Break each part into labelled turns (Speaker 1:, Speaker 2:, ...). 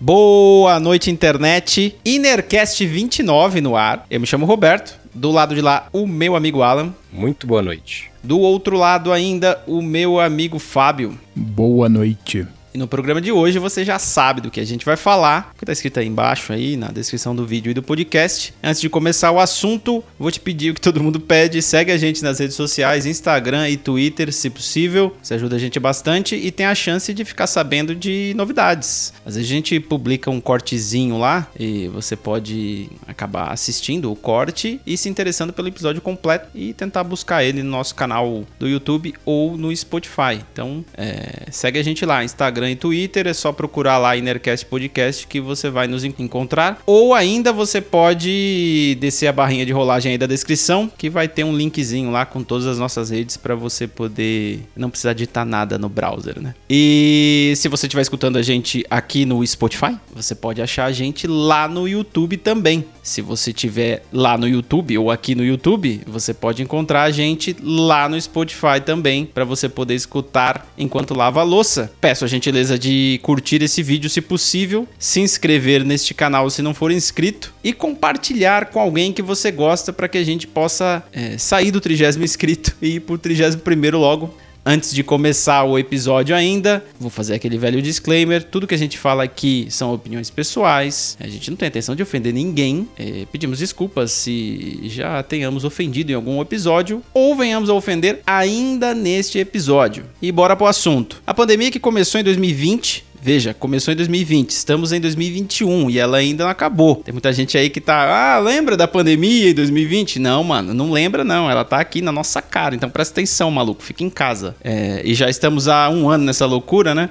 Speaker 1: Boa noite, internet. Innercast 29 no ar. Eu me chamo Roberto. Do lado de lá, o meu amigo Alan.
Speaker 2: Muito boa noite.
Speaker 1: Do outro lado ainda, o meu amigo Fábio.
Speaker 3: Boa noite.
Speaker 1: No programa de hoje você já sabe do que a gente vai falar, que tá escrito aí embaixo aí na descrição do vídeo e do podcast. Antes de começar o assunto, vou te pedir o que todo mundo pede, segue a gente nas redes sociais, Instagram e Twitter, se possível. Isso ajuda a gente bastante e tem a chance de ficar sabendo de novidades. Às vezes a gente publica um cortezinho lá e você pode acabar assistindo o corte e se interessando pelo episódio completo e tentar buscar ele no nosso canal do YouTube ou no Spotify. Então, é, segue a gente lá, Instagram Instagram e Twitter, é só procurar lá Innercast Podcast que você vai nos encontrar. Ou ainda você pode descer a barrinha de rolagem aí da descrição, que vai ter um linkzinho lá com todas as nossas redes para você poder não precisar digitar nada no browser, né? E se você estiver escutando a gente aqui no Spotify, você pode achar a gente lá no YouTube também. Se você tiver lá no YouTube ou aqui no YouTube, você pode encontrar a gente lá no Spotify também para você poder escutar enquanto lava a louça. Peço a gente gentileza de curtir esse vídeo se possível, se inscrever neste canal se não for inscrito e compartilhar com alguém que você gosta para que a gente possa é, sair do trigésimo inscrito e ir pro trigésimo primeiro logo. Antes de começar o episódio ainda, vou fazer aquele velho disclaimer. Tudo que a gente fala aqui são opiniões pessoais. A gente não tem a intenção de ofender ninguém. É, pedimos desculpas se já tenhamos ofendido em algum episódio ou venhamos a ofender ainda neste episódio. E bora pro assunto. A pandemia que começou em 2020 Veja, começou em 2020, estamos em 2021 e ela ainda não acabou. Tem muita gente aí que tá, ah, lembra da pandemia em 2020? Não, mano, não lembra não, ela tá aqui na nossa cara, então presta atenção, maluco, fica em casa. É, e já estamos há um ano nessa loucura, né?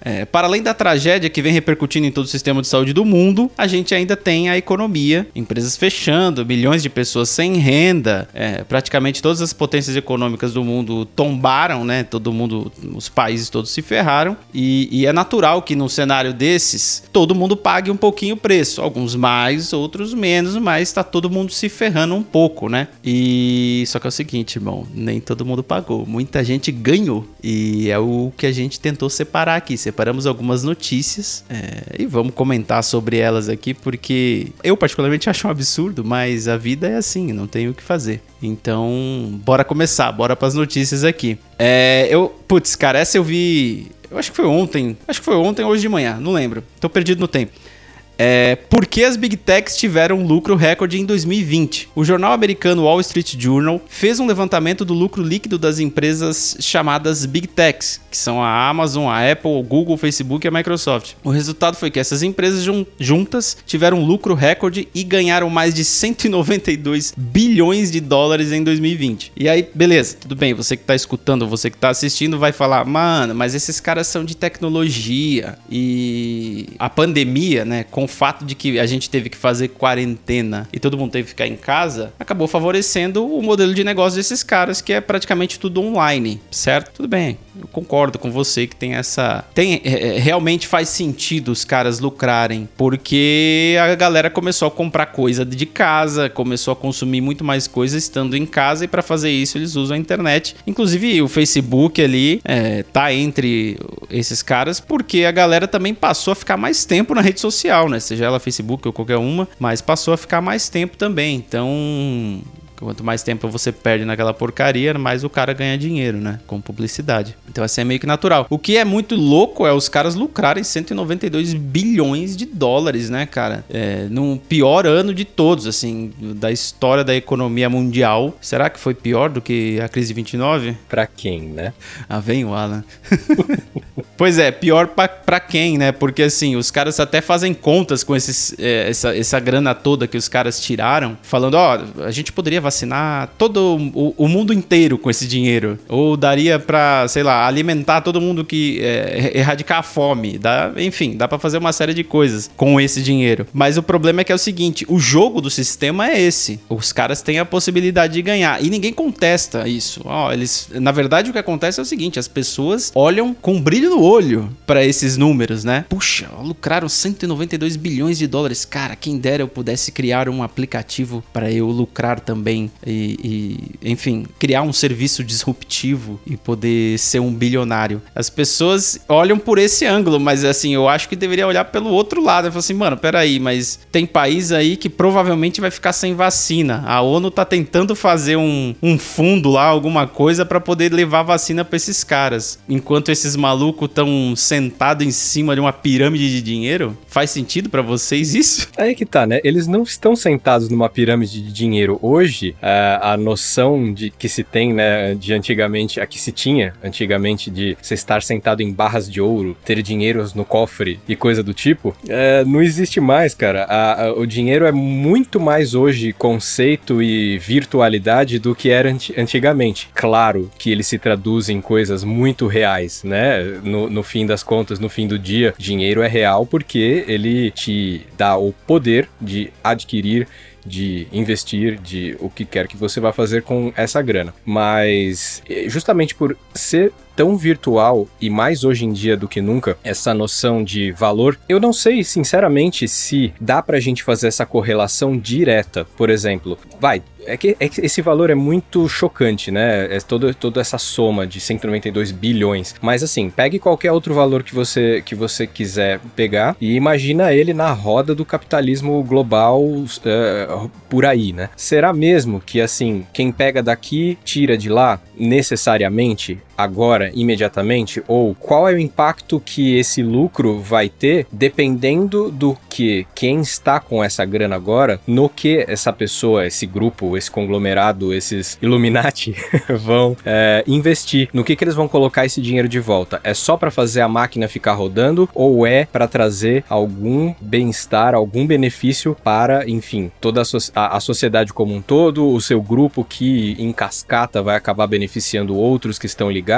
Speaker 1: É, para além da tragédia que vem repercutindo em todo o sistema de saúde do mundo, a gente ainda tem a economia, empresas fechando, milhões de pessoas sem renda, é, praticamente todas as potências econômicas do mundo tombaram, né? Todo mundo, os países todos se ferraram. E, e é natural que num cenário desses todo mundo pague um pouquinho o preço, alguns mais, outros menos, mas está todo mundo se ferrando um pouco, né? E só que é o seguinte, irmão, nem todo mundo pagou, muita gente ganhou. E é o que a gente tentou separar aqui separamos algumas notícias é, e vamos comentar sobre elas aqui, porque eu particularmente acho um absurdo, mas a vida é assim, não tenho o que fazer. Então, bora começar, bora para as notícias aqui. É, eu, putz, cara, essa eu vi. Eu acho que foi ontem. Acho que foi ontem ou hoje de manhã, não lembro. Tô perdido no tempo. É, por que as Big Techs tiveram lucro recorde em 2020? O jornal americano Wall Street Journal fez um levantamento do lucro líquido das empresas chamadas Big Techs, que são a Amazon, a Apple, o Google, o Facebook e a Microsoft. O resultado foi que essas empresas juntas tiveram lucro recorde e ganharam mais de 192 bilhões de dólares em 2020. E aí, beleza, tudo bem, você que está escutando, você que está assistindo vai falar, mano, mas esses caras são de tecnologia e a pandemia, né, com fato de que a gente teve que fazer quarentena e todo mundo teve que ficar em casa, acabou favorecendo o modelo de negócio desses caras, que é praticamente tudo online, certo? Tudo bem, eu concordo com você que tem essa. Tem, é, é, realmente faz sentido os caras lucrarem, porque a galera começou a comprar coisa de casa, começou a consumir muito mais coisas estando em casa, e para fazer isso eles usam a internet. Inclusive o Facebook ali é, tá entre esses caras, porque a galera também passou a ficar mais tempo na rede social, né? Seja ela Facebook ou qualquer uma, mas passou a ficar mais tempo também. Então, Quanto mais tempo você perde naquela porcaria, mais o cara ganha dinheiro, né? Com publicidade. Então assim é meio que natural. O que é muito louco é os caras lucrarem 192 bilhões de dólares, né, cara? É, no pior ano de todos, assim, da história da economia mundial. Será que foi pior do que a crise de 29?
Speaker 2: Pra quem, né?
Speaker 1: Ah, vem o Alan. pois é, pior pra, pra quem, né? Porque assim, os caras até fazem contas com esses, é, essa, essa grana toda que os caras tiraram, falando, ó, oh, a gente poderia vacinar todo o, o mundo inteiro com esse dinheiro. Ou daria para, sei lá, alimentar todo mundo que é, erradicar a fome, dá, enfim, dá para fazer uma série de coisas com esse dinheiro. Mas o problema é que é o seguinte, o jogo do sistema é esse. Os caras têm a possibilidade de ganhar e ninguém contesta isso. Ó, eles, na verdade o que acontece é o seguinte, as pessoas olham com brilho no olho para esses números, né? Puxa, lucraram 192 bilhões de dólares. Cara, quem dera eu pudesse criar um aplicativo para eu lucrar também e, e, enfim, criar um serviço disruptivo e poder ser um bilionário. As pessoas olham por esse ângulo, mas assim, eu acho que deveria olhar pelo outro lado. Eu falo assim, mano, peraí, mas tem país aí que provavelmente vai ficar sem vacina. A ONU tá tentando fazer um, um fundo lá, alguma coisa, para poder levar vacina para esses caras. Enquanto esses malucos estão sentados em cima de uma pirâmide de dinheiro, faz sentido para vocês isso?
Speaker 2: Aí que tá, né? Eles não estão sentados numa pirâmide de dinheiro. Hoje, a, a noção de que se tem, né, de antigamente, a que se tinha antigamente de você estar sentado em barras de ouro, ter dinheiros no cofre e coisa do tipo, é, não existe mais, cara. A, a, o dinheiro é muito mais hoje conceito e virtualidade do que era antigamente. Claro que ele se traduz em coisas muito reais, né? No, no fim das contas, no fim do dia, dinheiro é real porque ele te dá o poder de adquirir de investir, de o que quer que você vá fazer com essa grana. Mas eh, justamente por ser tão virtual e mais hoje em dia do que nunca essa noção de valor, eu não sei sinceramente se dá pra gente fazer essa correlação direta. Por exemplo, vai, é que, é que, esse valor é muito chocante, né? É todo, toda essa soma de 192 bilhões. Mas assim, pegue qualquer outro valor que você, que você quiser pegar e imagina ele na roda do capitalismo global uh, por aí, né? Será mesmo que assim, quem pega daqui tira de lá necessariamente agora, imediatamente? Ou qual é o impacto que esse lucro vai ter dependendo do que quem está com essa grana agora, no que essa pessoa, esse grupo, esse conglomerado, esses Illuminati vão é, investir? No que, que eles vão colocar esse dinheiro de volta? É só para fazer a máquina ficar rodando ou é para trazer algum bem-estar, algum benefício para, enfim, toda a, so a, a sociedade como um todo, o seu grupo que em cascata vai acabar beneficiando outros que estão ligados?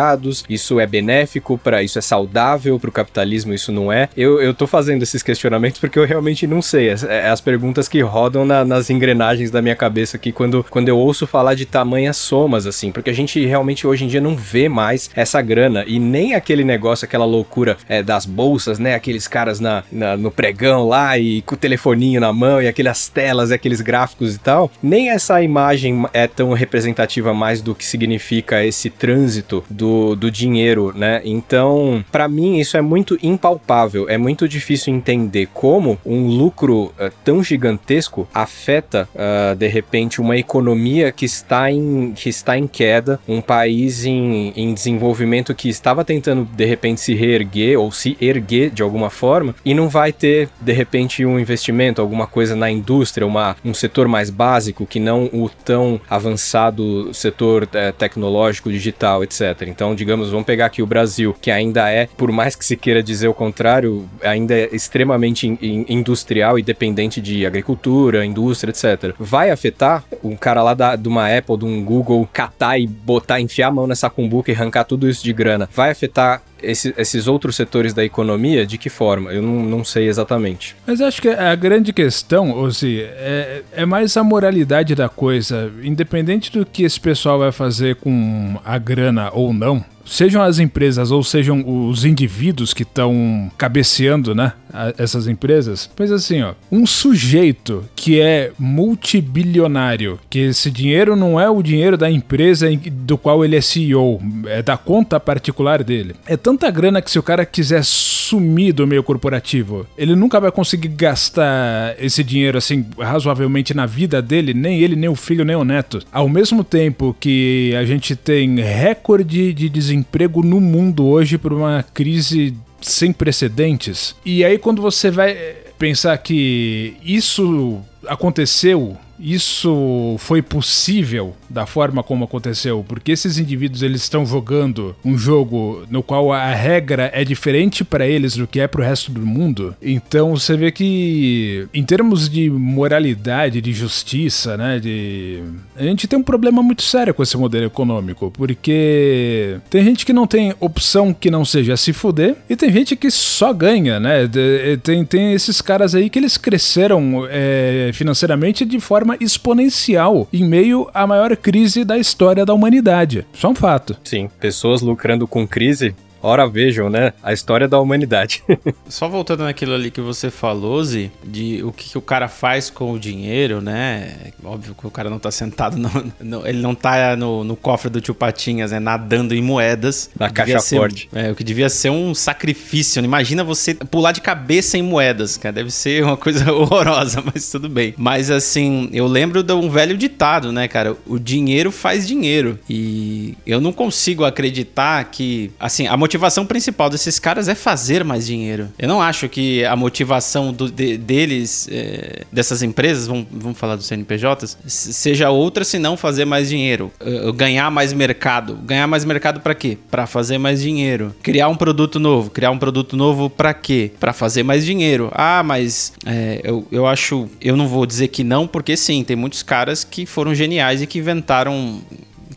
Speaker 2: Isso é benéfico para isso é saudável para o capitalismo, isso não é. Eu, eu tô fazendo esses questionamentos porque eu realmente não sei. É, é as perguntas que rodam na, nas engrenagens da minha cabeça aqui quando, quando eu ouço falar de tamanhas somas, assim, porque a gente realmente hoje em dia não vê mais essa grana e nem aquele negócio, aquela loucura é, das bolsas, né? Aqueles caras na, na, no pregão lá e com o telefoninho na mão e aquelas telas e aqueles gráficos e tal. Nem essa imagem é tão representativa mais do que significa esse trânsito do, do dinheiro, né? Então, para mim, isso é muito impalpável. É muito difícil entender como um lucro uh, tão gigantesco afeta, uh, de repente, uma economia que está em, que está em queda, um país em, em desenvolvimento que estava tentando, de repente, se reerguer ou se erguer de alguma forma e não vai ter, de repente, um investimento, alguma coisa na indústria, uma, um setor mais básico que não o tão avançado setor uh, tecnológico, digital, etc. Então, digamos, vamos pegar aqui o Brasil, que ainda é, por mais que se queira dizer o contrário, ainda é extremamente in, in, industrial e dependente de agricultura, indústria, etc. Vai afetar um cara lá da, de uma Apple, de um Google, catar e botar, enfiar a mão nessa cumbuca e arrancar tudo isso de grana? Vai afetar esse, esses outros setores da economia, de que forma? Eu não, não sei exatamente.
Speaker 3: Mas acho que a grande questão, Ozzy, é, é mais a moralidade da coisa. Independente do que esse pessoal vai fazer com a grana ou não, sejam as empresas ou sejam os indivíduos que estão cabeceando, né, essas empresas. Pois assim, ó, um sujeito que é multibilionário, que esse dinheiro não é o dinheiro da empresa do qual ele é CEO, é da conta particular dele. É tanta grana que se o cara quiser sumir do meio corporativo, ele nunca vai conseguir gastar esse dinheiro assim razoavelmente na vida dele, nem ele, nem o filho, nem o neto. Ao mesmo tempo que a gente tem recorde de desemprego no mundo hoje por uma crise sem precedentes. E aí quando você vai pensar que isso aconteceu isso foi possível da forma como aconteceu, porque esses indivíduos eles estão jogando um jogo no qual a regra é diferente para eles do que é para o resto do mundo. Então você vê que em termos de moralidade, de justiça, né, de a gente tem um problema muito sério com esse modelo econômico, porque tem gente que não tem opção que não seja se fuder e tem gente que só ganha, né? Tem, tem esses caras aí que eles cresceram é, financeiramente de forma exponencial em meio à maior crise da história da humanidade. Só um fato.
Speaker 2: Sim, pessoas lucrando com crise Ora vejam, né? A história da humanidade.
Speaker 1: Só voltando naquilo ali que você falou, Zi, de o que, que, o cara faz com o dinheiro, né? Óbvio que o cara não tá sentado, no, no, ele não tá no, no, cofre do tio Patinhas, né? Nadando em moedas.
Speaker 2: Na caixa forte.
Speaker 1: É, o que devia ser um sacrifício. Né? Imagina você pular de cabeça em moedas, cara. Deve ser uma coisa horrorosa, mas tudo bem. Mas assim, eu lembro de um velho ditado, né, cara? O dinheiro faz dinheiro. E eu não consigo acreditar que, assim, a motivação motivação principal desses caras é fazer mais dinheiro. Eu não acho que a motivação do, de, deles, é, dessas empresas, vamos, vamos falar dos CNPJs, seja outra senão fazer mais dinheiro. Ganhar mais mercado. Ganhar mais mercado para quê? Para fazer mais dinheiro. Criar um produto novo. Criar um produto novo para quê? Para fazer mais dinheiro. Ah, mas é, eu, eu acho. Eu não vou dizer que não, porque sim, tem muitos caras que foram geniais e que inventaram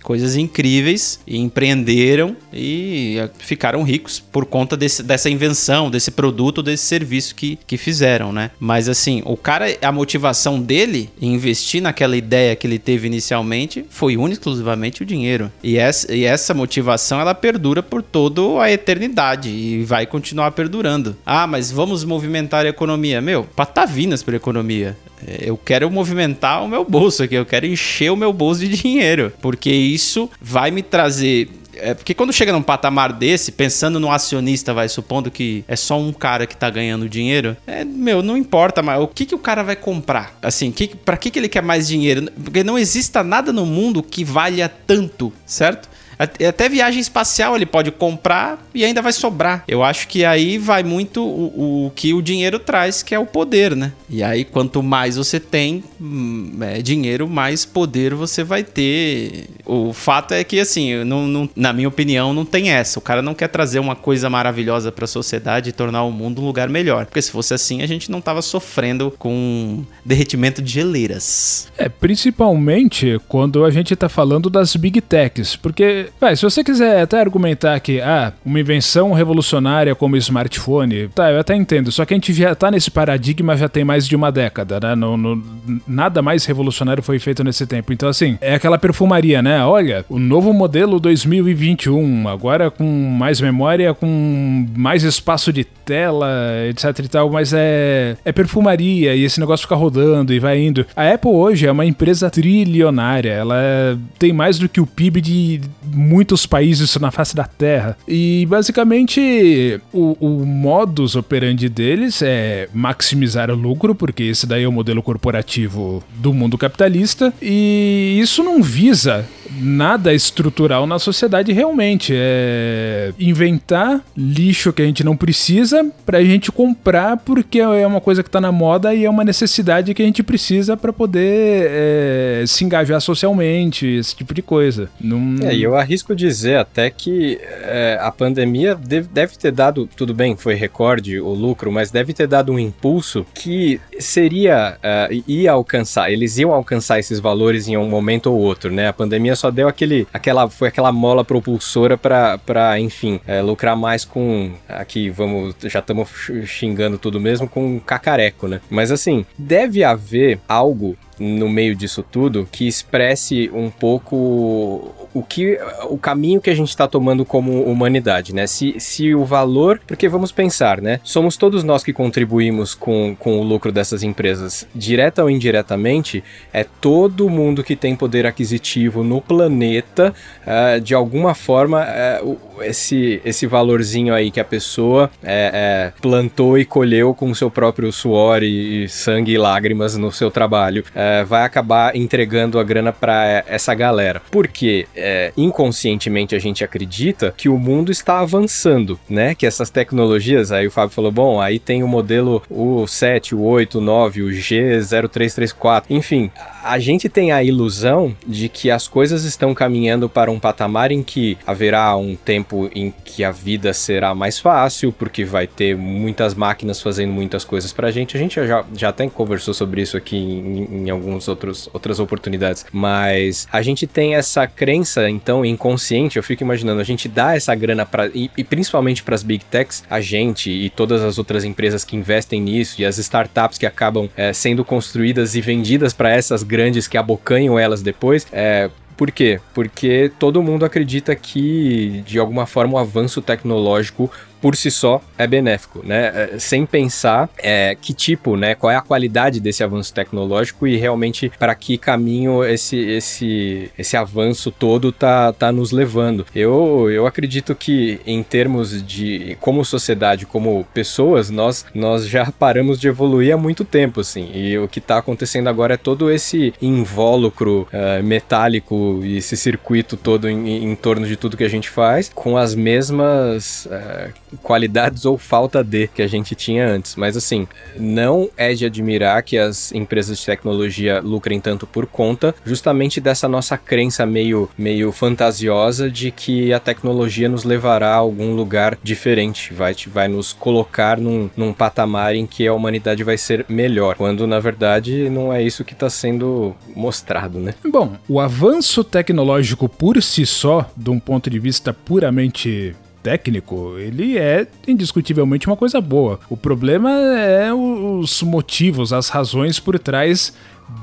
Speaker 1: coisas incríveis e empreenderam e ficaram ricos por conta desse, dessa invenção, desse produto, desse serviço que, que fizeram, né? Mas assim, o cara, a motivação dele em investir naquela ideia que ele teve inicialmente foi única exclusivamente o dinheiro. E essa, e essa motivação ela perdura por toda a eternidade e vai continuar perdurando. Ah, mas vamos movimentar a economia. Meu, patavinas para economia. É, eu quero movimentar o meu bolso aqui, eu quero encher o meu bolso de dinheiro, porque isso vai me trazer é porque quando chega num patamar desse, pensando no acionista, vai supondo que é só um cara que tá ganhando dinheiro, é, meu, não importa mais. O que, que o cara vai comprar? Assim, que, pra que, que ele quer mais dinheiro? Porque não exista nada no mundo que valha tanto, certo? Até viagem espacial ele pode comprar e ainda vai sobrar. Eu acho que aí vai muito o, o que o dinheiro traz, que é o poder, né? E aí, quanto mais você tem hum, é, dinheiro, mais poder você vai ter. O fato é que, assim, não, não, na minha opinião, não tem essa. O cara não quer trazer uma coisa maravilhosa para a sociedade e tornar o mundo um lugar melhor. Porque se fosse assim, a gente não tava sofrendo com derretimento de geleiras.
Speaker 3: É, principalmente quando a gente tá falando das big techs. Porque se você quiser até argumentar que, ah, uma invenção revolucionária como smartphone, tá, eu até entendo. Só que a gente já tá nesse paradigma já tem mais de uma década, né? No, no, nada mais revolucionário foi feito nesse tempo. Então, assim, é aquela perfumaria, né? Olha, o novo modelo 2021, agora com mais memória, com mais espaço de tela, etc e tal, mas é, é perfumaria e esse negócio fica rodando e vai indo. A Apple hoje é uma empresa trilionária, ela é, tem mais do que o PIB de muitos países na face da Terra. E basicamente o, o modus operandi deles é maximizar o lucro, porque esse daí é o modelo corporativo do mundo capitalista, e isso não visa nada estrutural na sociedade realmente. É inventar lixo que a gente não precisa pra gente comprar porque é uma coisa que tá na moda e é uma necessidade que a gente precisa para poder é, se engajar socialmente, esse tipo de coisa.
Speaker 2: Não... É, e eu arrisco dizer até que é, a pandemia deve, deve ter dado, tudo bem, foi recorde o lucro, mas deve ter dado um impulso que seria, uh, ia alcançar, eles iam alcançar esses valores em um momento ou outro, né? A pandemia só deu aquele, aquela, foi aquela mola propulsora para, enfim, é, lucrar mais com, aqui vamos, já estamos xingando tudo mesmo, com cacareco, né? Mas assim, deve haver algo no meio disso tudo que expresse um pouco o que o caminho que a gente está tomando como humanidade, né? Se, se o valor, porque vamos pensar, né? Somos todos nós que contribuímos com, com o lucro dessas empresas, direta ou indiretamente, é todo mundo que tem poder aquisitivo no planeta, uh, de alguma forma, uh, esse, esse valorzinho aí que a pessoa uh, plantou e colheu com o seu próprio suor e, e sangue e lágrimas no seu trabalho. Uh, é, vai acabar entregando a grana para essa galera. Porque é, inconscientemente a gente acredita que o mundo está avançando, né? Que essas tecnologias, aí o Fábio falou, bom, aí tem o modelo o 7, o 8, o 9, o G0334, enfim, a gente tem a ilusão de que as coisas estão caminhando para um patamar em que haverá um tempo em que a vida será mais fácil, porque vai ter muitas máquinas fazendo muitas coisas pra gente. A gente já, já até conversou sobre isso aqui em, em algumas outras oportunidades, mas a gente tem essa crença, então, inconsciente. Eu fico imaginando, a gente dá essa grana para e, e principalmente para as big techs, a gente e todas as outras empresas que investem nisso e as startups que acabam é, sendo construídas e vendidas para essas grandes que abocanham elas depois, é, por quê? Porque todo mundo acredita que, de alguma forma, o avanço tecnológico por si só é benéfico, né? É, sem pensar é, que tipo, né? Qual é a qualidade desse avanço tecnológico e realmente para que caminho esse, esse, esse avanço todo tá, tá nos levando. Eu, eu acredito que em termos de como sociedade, como pessoas, nós, nós já paramos de evoluir há muito tempo, assim. E o que está acontecendo agora é todo esse invólucro uh, metálico e esse circuito todo em, em, torno de tudo que a gente faz com as mesmas uh, qualidades ou falta de que a gente tinha antes. Mas assim, não é de admirar que as empresas de tecnologia lucrem tanto por conta justamente dessa nossa crença meio, meio fantasiosa de que a tecnologia nos levará a algum lugar diferente, vai, vai nos colocar num, num patamar em que a humanidade vai ser melhor, quando na verdade não é isso que está sendo mostrado, né?
Speaker 3: Bom, o avanço tecnológico por si só, de um ponto de vista puramente técnico, ele é indiscutivelmente uma coisa boa. O problema é os motivos, as razões por trás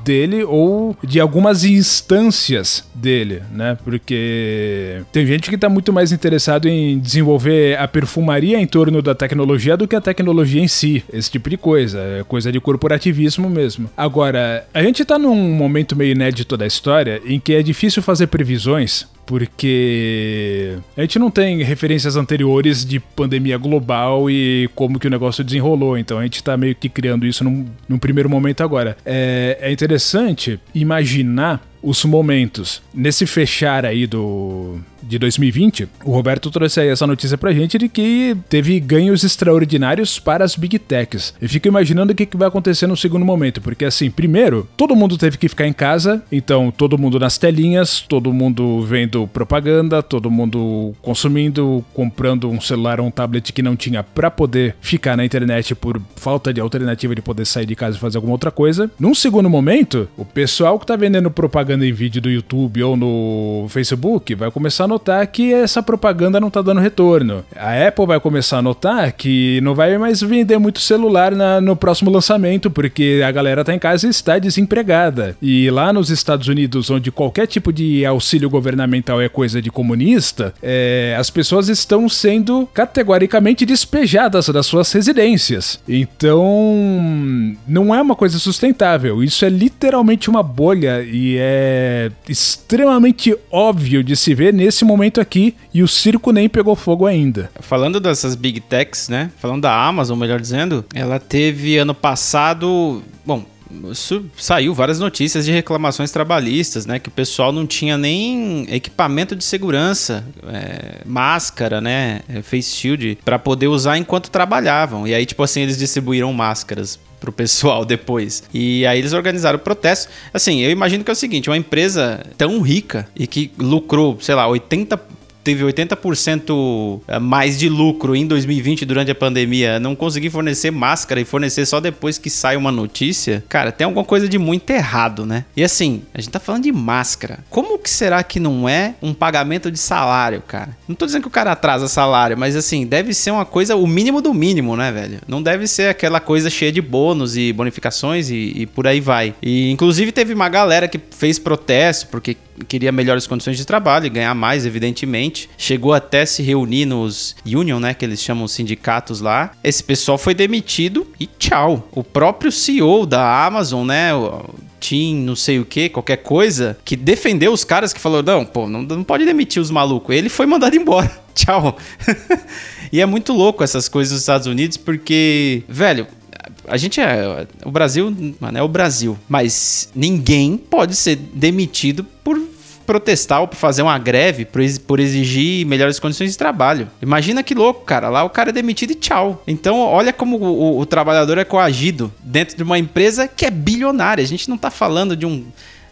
Speaker 3: dele ou de algumas instâncias dele, né? Porque tem gente que está muito mais interessado em desenvolver a perfumaria em torno da tecnologia do que a tecnologia em si, esse tipo de coisa, é coisa de corporativismo mesmo. Agora, a gente está num momento meio inédito da história em que é difícil fazer previsões porque a gente não tem referências anteriores de pandemia global e como que o negócio desenrolou, então a gente está meio que criando isso num, num primeiro momento agora. É, é interessante imaginar os momentos. Nesse fechar aí do de 2020, o Roberto trouxe aí essa notícia pra gente de que teve ganhos extraordinários para as Big Techs. Eu fico imaginando o que, que vai acontecer no segundo momento, porque assim, primeiro, todo mundo teve que ficar em casa, então todo mundo nas telinhas, todo mundo vendo propaganda, todo mundo consumindo, comprando um celular ou um tablet que não tinha para poder ficar na internet por falta de alternativa de poder sair de casa e fazer alguma outra coisa. Num segundo momento, o pessoal que tá vendendo propaganda em vídeo do YouTube ou no Facebook vai começar a notar que essa propaganda não tá dando retorno. A Apple vai começar a notar que não vai mais vender muito celular na, no próximo lançamento, porque a galera tá em casa e está desempregada. E lá nos Estados Unidos, onde qualquer tipo de auxílio governamental é coisa de comunista, é, as pessoas estão sendo categoricamente despejadas das suas residências. Então, não é uma coisa sustentável. Isso é literalmente uma bolha e é extremamente óbvio de se ver nesse momento aqui e o circo nem pegou fogo ainda.
Speaker 1: Falando dessas big techs, né? Falando da Amazon, melhor dizendo, ela teve ano passado, bom, saiu várias notícias de reclamações trabalhistas, né? Que o pessoal não tinha nem equipamento de segurança, é, máscara, né? É, face shield, para poder usar enquanto trabalhavam. E aí, tipo assim, eles distribuíram máscaras pro pessoal depois. E aí eles organizaram o protesto. Assim, eu imagino que é o seguinte, uma empresa tão rica e que lucrou, sei lá, 80 teve 80% eh, mais de lucro em 2020 durante a pandemia, não conseguir fornecer máscara e fornecer só depois que sai uma notícia, cara, tem alguma coisa de muito errado, né? E assim, a gente tá falando de máscara. Como que será que não é um pagamento de salário, cara? Não tô dizendo que o cara atrasa salário, mas assim, deve ser uma coisa, o mínimo do mínimo, né, velho? Não deve ser aquela coisa cheia de bônus e bonificações e, e por aí vai. E inclusive teve uma galera que fez protesto porque queria melhores condições de trabalho e ganhar mais, evidentemente. Chegou até se reunir nos union, né, que eles chamam sindicatos lá. Esse pessoal foi demitido e tchau. O próprio CEO da Amazon, né, o Tim, não sei o que, qualquer coisa, que defendeu os caras que falou: não, pô, não, não pode demitir os malucos. Ele foi mandado embora. Tchau. e é muito louco essas coisas dos Estados Unidos porque, velho, a gente é. O Brasil, mano, é o Brasil. Mas ninguém pode ser demitido por protestar ou por fazer uma greve por exigir melhores condições de trabalho. Imagina que louco, cara. Lá o cara é demitido e tchau. Então, olha como o, o, o trabalhador é coagido dentro de uma empresa que é bilionária. A gente não tá falando de um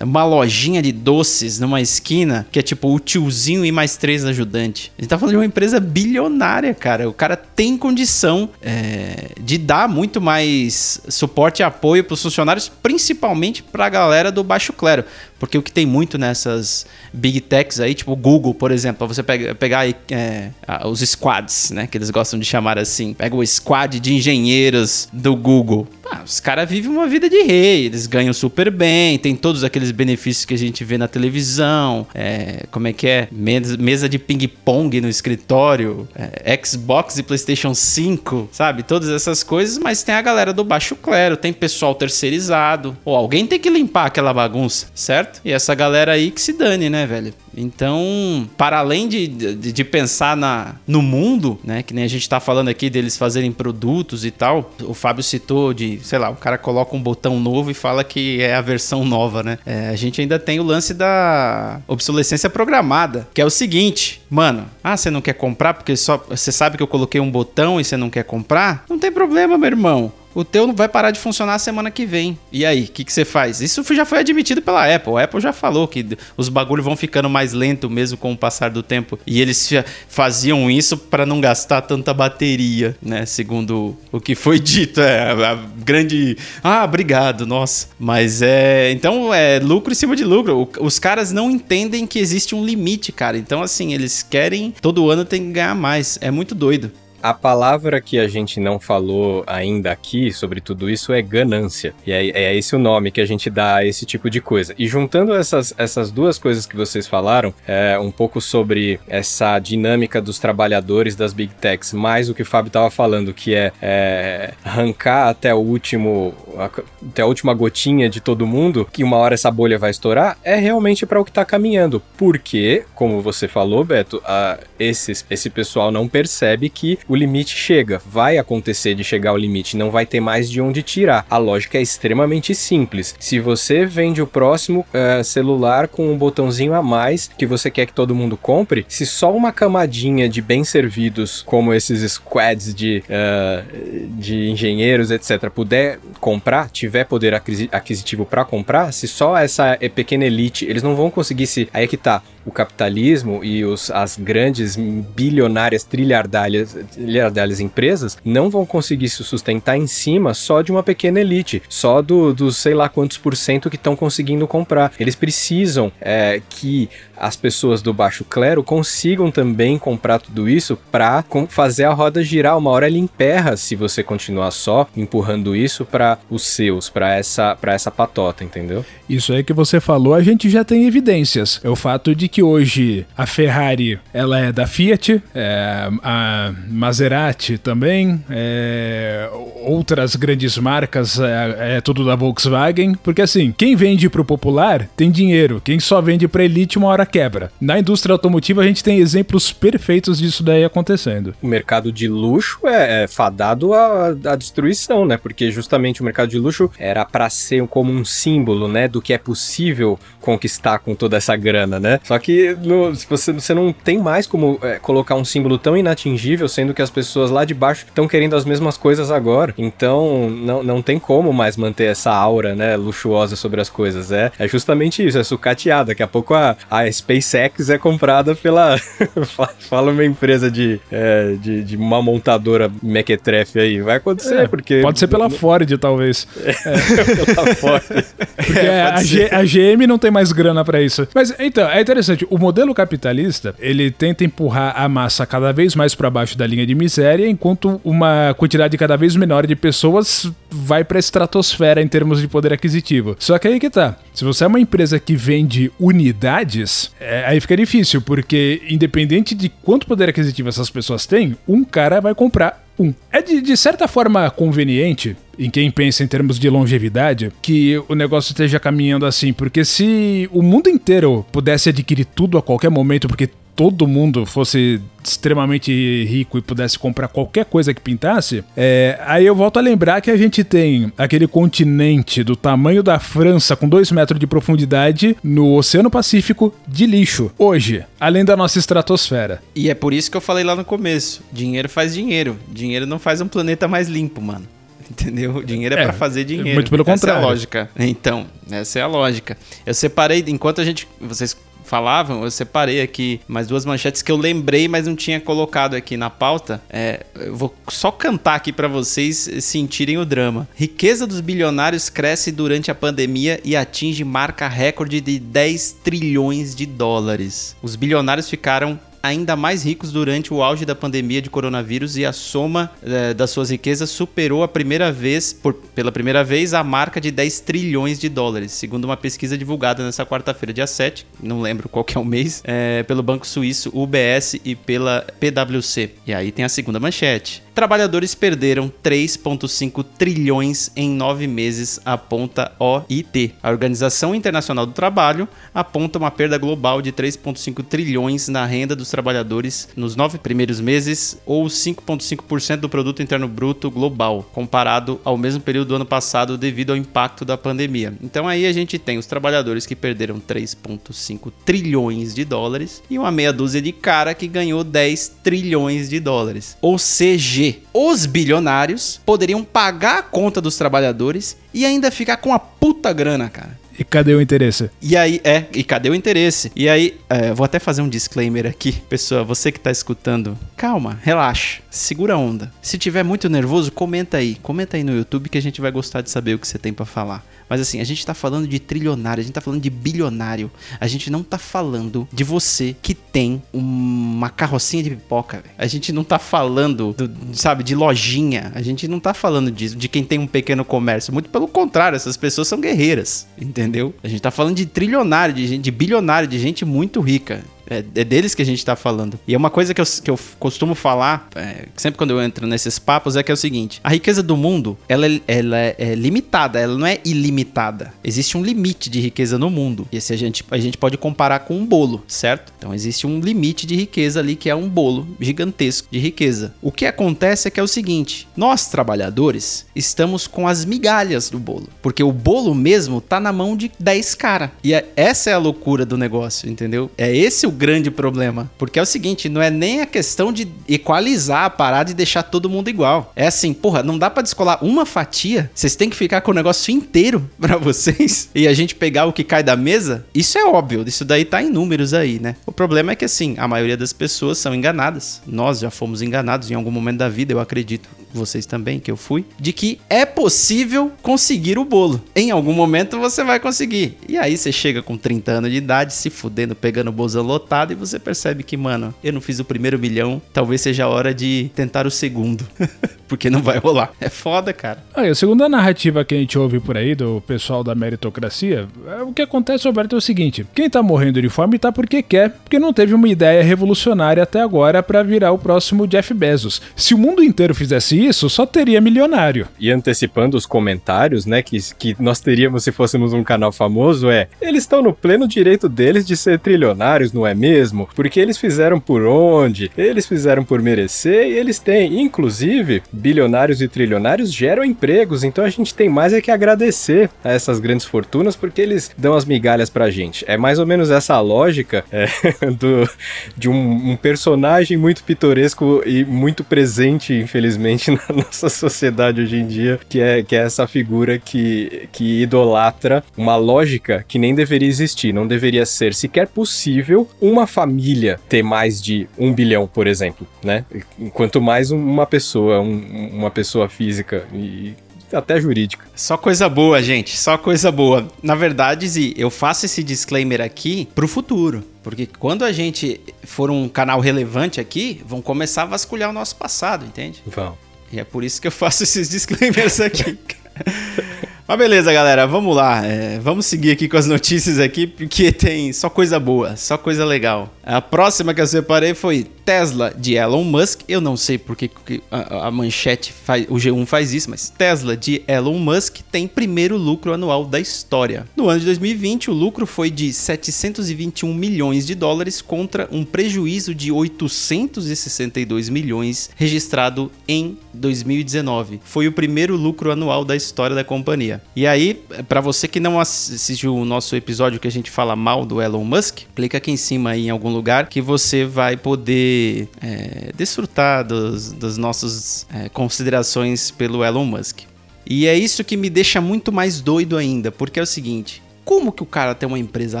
Speaker 1: uma lojinha de doces numa esquina, que é tipo o tiozinho e mais três ajudantes. A gente tá falando de uma empresa bilionária, cara. O cara tem condição é, de dar muito mais suporte e apoio para os funcionários, principalmente para a galera do baixo clero. Porque o que tem muito nessas big techs aí, tipo o Google, por exemplo, você pega, pegar é, os squads, né? Que eles gostam de chamar assim. Pega o squad de engenheiros do Google. Ah, os caras vivem uma vida de rei, eles ganham super bem, tem todos aqueles benefícios que a gente vê na televisão. É, como é que é? Mesa, mesa de ping-pong no escritório, é, Xbox e PlayStation 5, sabe? Todas essas coisas, mas tem a galera do baixo clero, tem pessoal terceirizado. Ou alguém tem que limpar aquela bagunça, certo? E essa galera aí que se dane, né, velho? Então, para além de, de, de, pensar na, no mundo, né? Que nem a gente tá falando aqui deles fazerem produtos e tal. O Fábio citou de, sei lá, o cara coloca um botão novo e fala que é a versão nova, né? É, a gente ainda tem o lance da obsolescência programada, que é o seguinte, mano, ah, você não quer comprar porque só você sabe que eu coloquei um botão e você não quer comprar? Não tem problema, meu irmão o teu vai parar de funcionar semana que vem. E aí, o que, que você faz? Isso já foi admitido pela Apple. A Apple já falou que os bagulhos vão ficando mais lento mesmo com o passar do tempo. E eles faziam isso para não gastar tanta bateria, né? Segundo o que foi dito. É a grande. Ah, obrigado, nossa. Mas é. Então é lucro em cima de lucro. Os caras não entendem que existe um limite, cara. Então, assim, eles querem. Todo ano tem que ganhar mais. É muito doido.
Speaker 2: A palavra que a gente não falou ainda aqui sobre tudo isso é ganância. E é, é, esse o nome que a gente dá a esse tipo de coisa. E juntando essas, essas duas coisas que vocês falaram, é, um pouco sobre essa dinâmica dos trabalhadores das big techs, mais o que o Fábio estava falando, que é, é arrancar até o último, até a última gotinha de todo mundo, que uma hora essa bolha vai estourar, é realmente para o que está caminhando. Porque, como você falou, Beto, a, esse, esse pessoal não percebe que o limite chega, vai acontecer de chegar ao limite, não vai ter mais de onde tirar. A lógica é extremamente simples. Se você vende o próximo uh, celular com um botãozinho a mais que você quer que todo mundo compre, se só uma camadinha de bem servidos, como esses squads de, uh, de engenheiros, etc., puder comprar, tiver poder aquisitivo para comprar, se só essa pequena elite, eles não vão conseguir se. Aí é que tá o capitalismo e os, as grandes bilionárias trilhardárias, trilhardárias empresas não vão conseguir se sustentar em cima só de uma pequena elite, só dos do sei lá quantos por cento que estão conseguindo comprar. Eles precisam é, que as pessoas do baixo clero consigam também comprar tudo isso para fazer a roda girar. Uma hora ele emperra se você continuar só empurrando isso para os seus, para essa, essa patota, entendeu?
Speaker 3: Isso aí que você falou, a gente já tem evidências. É o fato de que hoje a Ferrari ela é da Fiat, é, a Maserati também, é, outras grandes marcas é, é, tudo da Volkswagen, porque assim, quem vende pro popular tem dinheiro, quem só vende pra elite uma hora quebra. Na indústria automotiva a gente tem exemplos perfeitos disso daí acontecendo.
Speaker 2: O mercado de luxo é, é fadado à, à destruição, né? Porque justamente o mercado de luxo era para ser como um símbolo, né, do que é possível conquistar com toda essa grana, né? Só que no, você, você não tem mais como é, colocar um símbolo tão inatingível, sendo que as pessoas lá de baixo estão querendo as mesmas coisas agora. Então não, não tem como mais manter essa aura, né, luxuosa sobre as coisas. É, é justamente isso, é sucateado. Daqui a pouco a, a SpaceX é comprada pela. Fala uma empresa de, é, de, de, uma montadora mequetrefe aí. Vai acontecer, é, porque.
Speaker 3: Pode ser pela Ford, talvez. É. pela Ford. Porque é, a, G, a GM não tem mais grana para isso. Mas então, é interessante. O modelo capitalista ele tenta empurrar a massa cada vez mais para baixo da linha de miséria, enquanto uma quantidade cada vez menor de pessoas vai para estratosfera em termos de poder aquisitivo. Só que aí que tá. Se você é uma empresa que vende unidades, é, aí fica difícil, porque independente de quanto poder aquisitivo essas pessoas têm, um cara vai comprar um. É de, de certa forma conveniente em quem pensa em termos de longevidade, que o negócio esteja caminhando assim, porque se o mundo inteiro pudesse adquirir tudo a qualquer momento, porque todo mundo fosse extremamente rico e pudesse comprar qualquer coisa que pintasse, é, aí eu volto a lembrar que a gente tem aquele continente do tamanho da França com 2 metros de profundidade no Oceano Pacífico de lixo. Hoje, além da nossa estratosfera.
Speaker 1: E é por isso que eu falei lá no começo: dinheiro faz dinheiro. Dinheiro não faz um planeta mais limpo, mano. Entendeu? Dinheiro é, é para fazer dinheiro.
Speaker 3: Muito pelo contrário.
Speaker 1: Essa é a lógica. Então, essa é a lógica. Eu separei, enquanto a gente. Vocês falavam, eu separei aqui mais duas manchetes que eu lembrei, mas não tinha colocado aqui na pauta. É, eu vou só cantar aqui para vocês sentirem o drama. Riqueza dos bilionários cresce durante a pandemia e atinge marca recorde de 10 trilhões de dólares. Os bilionários ficaram ainda mais ricos durante o auge da pandemia de coronavírus e a soma é, das suas riquezas superou a primeira vez, por, pela primeira vez, a marca de 10 trilhões de dólares, segundo uma pesquisa divulgada nessa quarta-feira, dia 7, não lembro qual que é o mês, é, pelo banco suíço UBS e pela PwC. E aí tem a segunda manchete. Trabalhadores perderam 3,5 trilhões em nove meses, aponta OIT. A Organização Internacional do Trabalho aponta uma perda global de 3,5 trilhões na renda dos trabalhadores nos nove primeiros meses, ou 5,5% do produto interno bruto global, comparado ao mesmo período do ano passado devido ao impacto da pandemia. Então aí a gente tem os trabalhadores que perderam 3,5 trilhões de dólares e uma meia dúzia de cara que ganhou 10 trilhões de dólares. Ou seja, os bilionários poderiam pagar a conta dos trabalhadores e ainda ficar com a puta grana, cara.
Speaker 3: E cadê o interesse?
Speaker 1: E aí, é, e cadê o interesse? E aí, é, vou até fazer um disclaimer aqui. Pessoa, você que tá escutando, calma, relaxa, segura a onda. Se tiver muito nervoso, comenta aí. Comenta aí no YouTube que a gente vai gostar de saber o que você tem para falar. Mas assim, a gente tá falando de trilionário, a gente tá falando de bilionário. A gente não tá falando de você que tem uma carrocinha de pipoca. Véio. A gente não tá falando, do, sabe, de lojinha. A gente não tá falando disso, de quem tem um pequeno comércio. Muito pelo contrário, essas pessoas são guerreiras, entendeu? A gente tá falando de trilionário, de, gente, de bilionário, de gente muito rica. É, é, deles que a gente tá falando. E é uma coisa que eu, que eu costumo falar, é, sempre quando eu entro nesses papos, é que é o seguinte: a riqueza do mundo, ela, ela é, é limitada, ela não é ilimitada. Existe um limite de riqueza no mundo. E esse a gente, a gente pode comparar com um bolo, certo? Então existe um limite de riqueza ali que é um bolo gigantesco de riqueza. O que acontece é que é o seguinte: nós trabalhadores estamos com as migalhas do bolo, porque o bolo mesmo tá na mão de 10 cara. E é, essa é a loucura do negócio, entendeu? É esse o grande problema. Porque é o seguinte, não é nem a questão de equalizar a parada e deixar todo mundo igual. É assim, porra, não dá para descolar uma fatia. Vocês têm que ficar com o negócio inteiro para vocês e a gente pegar o que cai da mesa. Isso é óbvio, isso daí tá em números aí, né? O problema é que assim, a maioria das pessoas são enganadas. Nós já fomos enganados em algum momento da vida, eu acredito vocês também, que eu fui, de que é possível conseguir o bolo. Em algum momento você vai conseguir. E aí você chega com 30 anos de idade, se fudendo, pegando o bolsão lotado, e você percebe que, mano, eu não fiz o primeiro milhão, talvez seja a hora de tentar o segundo. Porque não vai rolar. É foda, cara.
Speaker 3: Aí, segundo a narrativa que a gente ouve por aí do pessoal da meritocracia, é, o que acontece, Roberto, é o seguinte: quem tá morrendo de fome tá porque quer, porque não teve uma ideia revolucionária até agora para virar o próximo Jeff Bezos. Se o mundo inteiro fizesse isso, só teria milionário.
Speaker 2: E antecipando os comentários, né, que, que nós teríamos se fôssemos um canal famoso, é: eles estão no pleno direito deles de ser trilionários, não é mesmo? Porque eles fizeram por onde, eles fizeram por merecer e eles têm. Inclusive, bilionários e trilionários geram empregos, então a gente tem mais é que agradecer a essas grandes fortunas porque eles dão as migalhas pra gente. É mais ou menos essa lógica é, do, de um, um personagem muito pitoresco e muito presente, infelizmente, na nossa sociedade hoje em dia, que é, que é essa figura que, que idolatra uma lógica que nem deveria existir. Não deveria ser sequer possível uma família ter mais de um bilhão, por exemplo, né? Quanto mais uma pessoa, um, uma pessoa física e até jurídica.
Speaker 1: Só coisa boa, gente. Só coisa boa. Na verdade, Zi, eu faço esse disclaimer aqui pro futuro. Porque quando a gente for um canal relevante aqui, vão começar a vasculhar o nosso passado, entende?
Speaker 2: Vão.
Speaker 1: E é por isso que eu faço esses disclaimers aqui. Mas beleza, galera, vamos lá. É, vamos seguir aqui com as notícias aqui, porque tem só coisa boa, só coisa legal. A próxima que eu separei foi Tesla de Elon Musk. Eu não sei porque a, a manchete faz, o G1 faz isso, mas Tesla de Elon Musk tem primeiro lucro anual da história. No ano de 2020, o lucro foi de 721 milhões de dólares contra um prejuízo de 862 milhões registrado em 2019. Foi o primeiro lucro anual da história da companhia. E aí, para você que não assistiu o nosso episódio que a gente fala mal do Elon Musk, clica aqui em cima aí em algum lugar que você vai poder é, desfrutar dos, das nossas é, considerações pelo Elon Musk. E é isso que me deixa muito mais doido ainda, porque é o seguinte: como que o cara tem uma empresa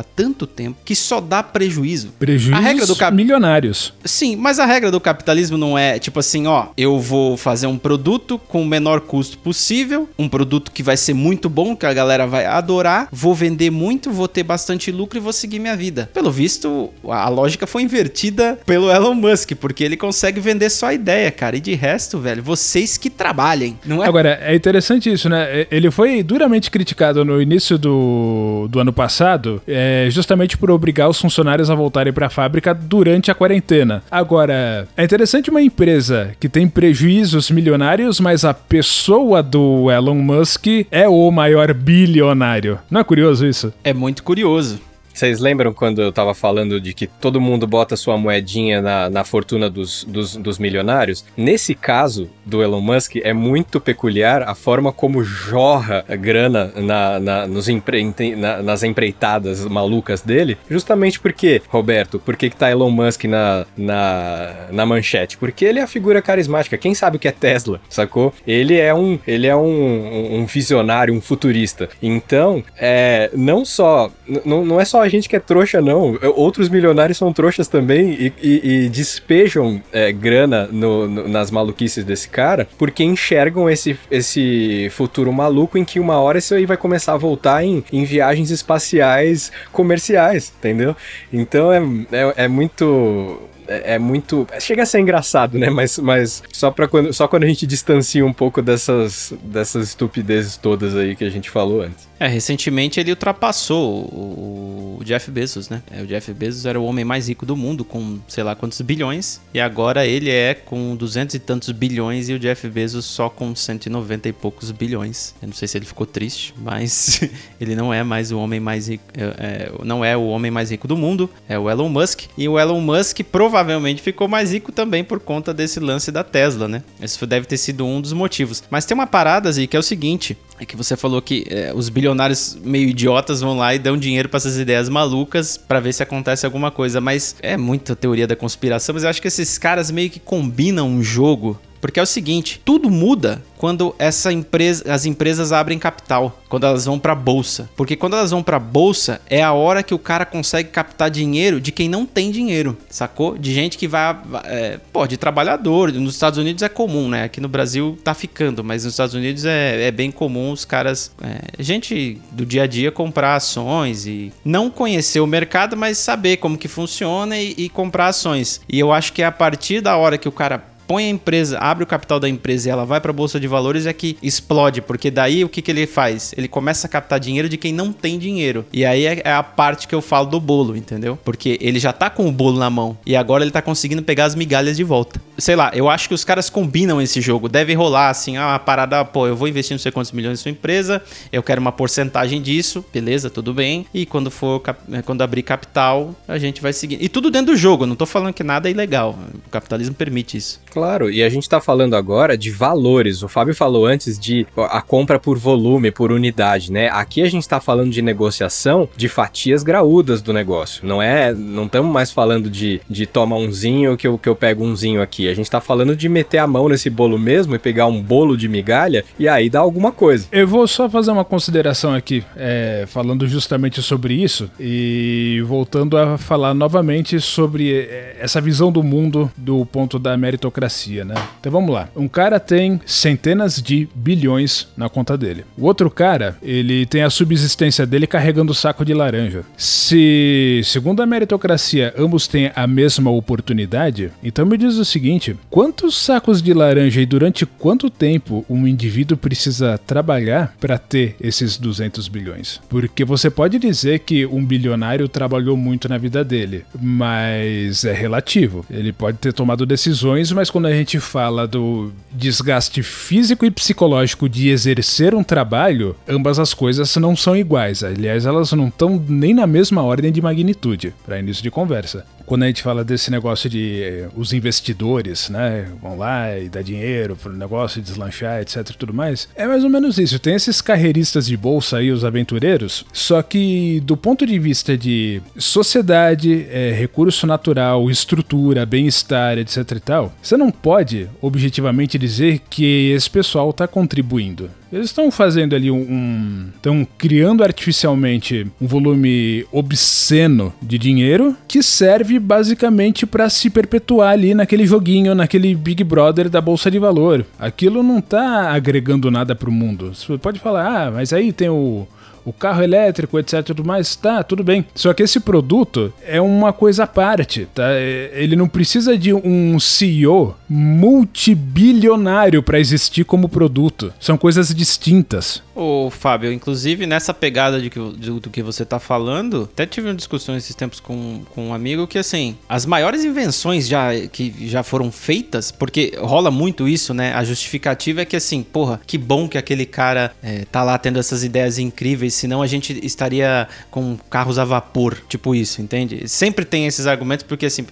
Speaker 1: há tanto tempo que só dá prejuízo?
Speaker 3: Prejuízos a regra do cap... milionários.
Speaker 1: Sim, mas a regra do capitalismo não é tipo assim, ó, eu vou fazer um produto com o menor custo possível, um produto que vai ser muito bom, que a galera vai adorar, vou vender muito, vou ter bastante lucro e vou seguir minha vida. Pelo visto, a lógica foi invertida pelo Elon Musk, porque ele consegue vender só a ideia, cara. E de resto, velho, vocês que trabalhem, não é?
Speaker 3: Agora, é interessante isso, né? Ele foi duramente criticado no início do do, ano passado, é justamente por obrigar os funcionários a voltarem para a fábrica durante a quarentena. Agora, é interessante uma empresa que tem prejuízos milionários, mas a pessoa do Elon Musk é o maior bilionário. Não é curioso isso?
Speaker 1: É muito curioso.
Speaker 2: Vocês lembram quando eu tava falando de que todo mundo bota sua moedinha na, na fortuna dos, dos, dos, milionários? Nesse caso do Elon Musk, é muito peculiar a forma como jorra a grana na, na, nos empre, na, nas empreitadas malucas dele. Justamente porque, Roberto, por que, que tá Elon Musk na, na, na manchete? Porque ele é a figura carismática. Quem sabe o que é Tesla, sacou? Ele é um, ele é um, um visionário, um futurista. Então, é, não só. Não é só a gente que é trouxa, não. Outros milionários são trouxas também e, e, e despejam é, grana no, no, nas maluquices desse cara porque enxergam esse, esse futuro maluco em que uma hora isso aí vai começar a voltar em, em viagens espaciais comerciais, entendeu? Então é, é, é muito é, é, muito. Chega a ser engraçado, né? Mas, mas só, quando, só quando a gente distancia um pouco dessas, dessas estupidezes todas aí que a gente falou antes.
Speaker 1: É, recentemente ele ultrapassou o, o Jeff Bezos, né? É, o Jeff Bezos era o homem mais rico do mundo, com sei lá quantos bilhões. E agora ele é com duzentos e tantos bilhões e o Jeff Bezos só com 190 e poucos bilhões. Eu não sei se ele ficou triste, mas ele não é mais o homem mais rico. É, é, não é o homem mais rico do mundo, é o Elon Musk. E o Elon Musk provavelmente ficou mais rico também por conta desse lance da Tesla, né? Esse deve ter sido um dos motivos. Mas tem uma parada, aí que é o seguinte: é que você falou que é, os bilionários meio idiotas vão lá e dão dinheiro para essas ideias malucas para ver se acontece alguma coisa. Mas é muita teoria da conspiração, mas eu acho que esses caras meio que combinam um jogo porque é o seguinte, tudo muda quando essa empresa, as empresas abrem capital, quando elas vão para bolsa. Porque quando elas vão para bolsa é a hora que o cara consegue captar dinheiro de quem não tem dinheiro, sacou? De gente que vai, é, pô, de trabalhador. Nos Estados Unidos é comum, né? Aqui no Brasil tá ficando, mas nos Estados Unidos é, é bem comum os caras, é, gente do dia a dia comprar ações e não conhecer o mercado, mas saber como que funciona e, e comprar ações. E eu acho que é a partir da hora que o cara põe a empresa, abre o capital da empresa e ela vai para a bolsa de valores é que explode, porque daí o que, que ele faz? Ele começa a captar dinheiro de quem não tem dinheiro. E aí é, é a parte que eu falo do bolo, entendeu? Porque ele já tá com o bolo na mão e agora ele tá conseguindo pegar as migalhas de volta. Sei lá, eu acho que os caras combinam esse jogo. Deve rolar assim, ah, a parada, pô, eu vou investir não sei quantos milhões em sua empresa, eu quero uma porcentagem disso, beleza, tudo bem. E quando for quando abrir capital, a gente vai seguir. E tudo dentro do jogo, não tô falando que nada é ilegal. O capitalismo permite isso.
Speaker 2: Claro, e a gente está falando agora de valores. O Fábio falou antes de a compra por volume, por unidade, né? Aqui a gente está falando de negociação de fatias graúdas do negócio. Não é, não estamos mais falando de, de toma umzinho que eu, que eu pego umzinho aqui. A gente está falando de meter a mão nesse bolo mesmo e pegar um bolo de migalha e aí dar alguma coisa.
Speaker 3: Eu vou só fazer uma consideração aqui, é, falando justamente sobre isso e voltando a falar novamente sobre é, essa visão do mundo do ponto da meritocracia né? Então vamos lá. Um cara tem centenas de bilhões na conta dele. O outro cara, ele tem a subsistência dele carregando o saco de laranja. Se, segundo a meritocracia, ambos têm a mesma oportunidade, então me diz o seguinte: quantos sacos de laranja e durante quanto tempo um indivíduo precisa trabalhar para ter esses 200 bilhões? Porque você pode dizer que um bilionário trabalhou muito na vida dele, mas é relativo. Ele pode ter tomado decisões, mas quando a gente fala do desgaste físico e psicológico de exercer um trabalho, ambas as coisas não são iguais. Aliás, elas não estão nem na mesma ordem de magnitude, para início de conversa quando a gente fala desse negócio de eh, os investidores, né, vão lá e dá dinheiro pro negócio de deslanchar, etc e tudo mais, é mais ou menos isso. Tem esses carreiristas de bolsa aí, os aventureiros, só que do ponto de vista de sociedade, é, recurso natural, estrutura, bem-estar, etc e tal, você não pode objetivamente dizer que esse pessoal está contribuindo. Eles estão fazendo ali um. Estão criando artificialmente um volume obsceno de dinheiro que serve basicamente para se perpetuar ali naquele joguinho, naquele Big Brother da Bolsa de Valor. Aquilo não tá agregando nada pro mundo. Você pode falar, ah, mas aí tem o o carro elétrico, etc, tudo mais, tá, tudo bem. Só que esse produto é uma coisa à parte, tá? Ele não precisa de um CEO multibilionário para existir como produto. São coisas distintas.
Speaker 1: Ô, Fábio, inclusive nessa pegada de que, do, do que você tá falando, até tive uma discussão esses tempos com, com um amigo que, assim, as maiores invenções já, que já foram feitas, porque rola muito isso, né? A justificativa é que, assim, porra, que bom que aquele cara é, tá lá tendo essas ideias incríveis, senão a gente estaria com carros a vapor, tipo isso, entende? Sempre tem esses argumentos, porque, assim,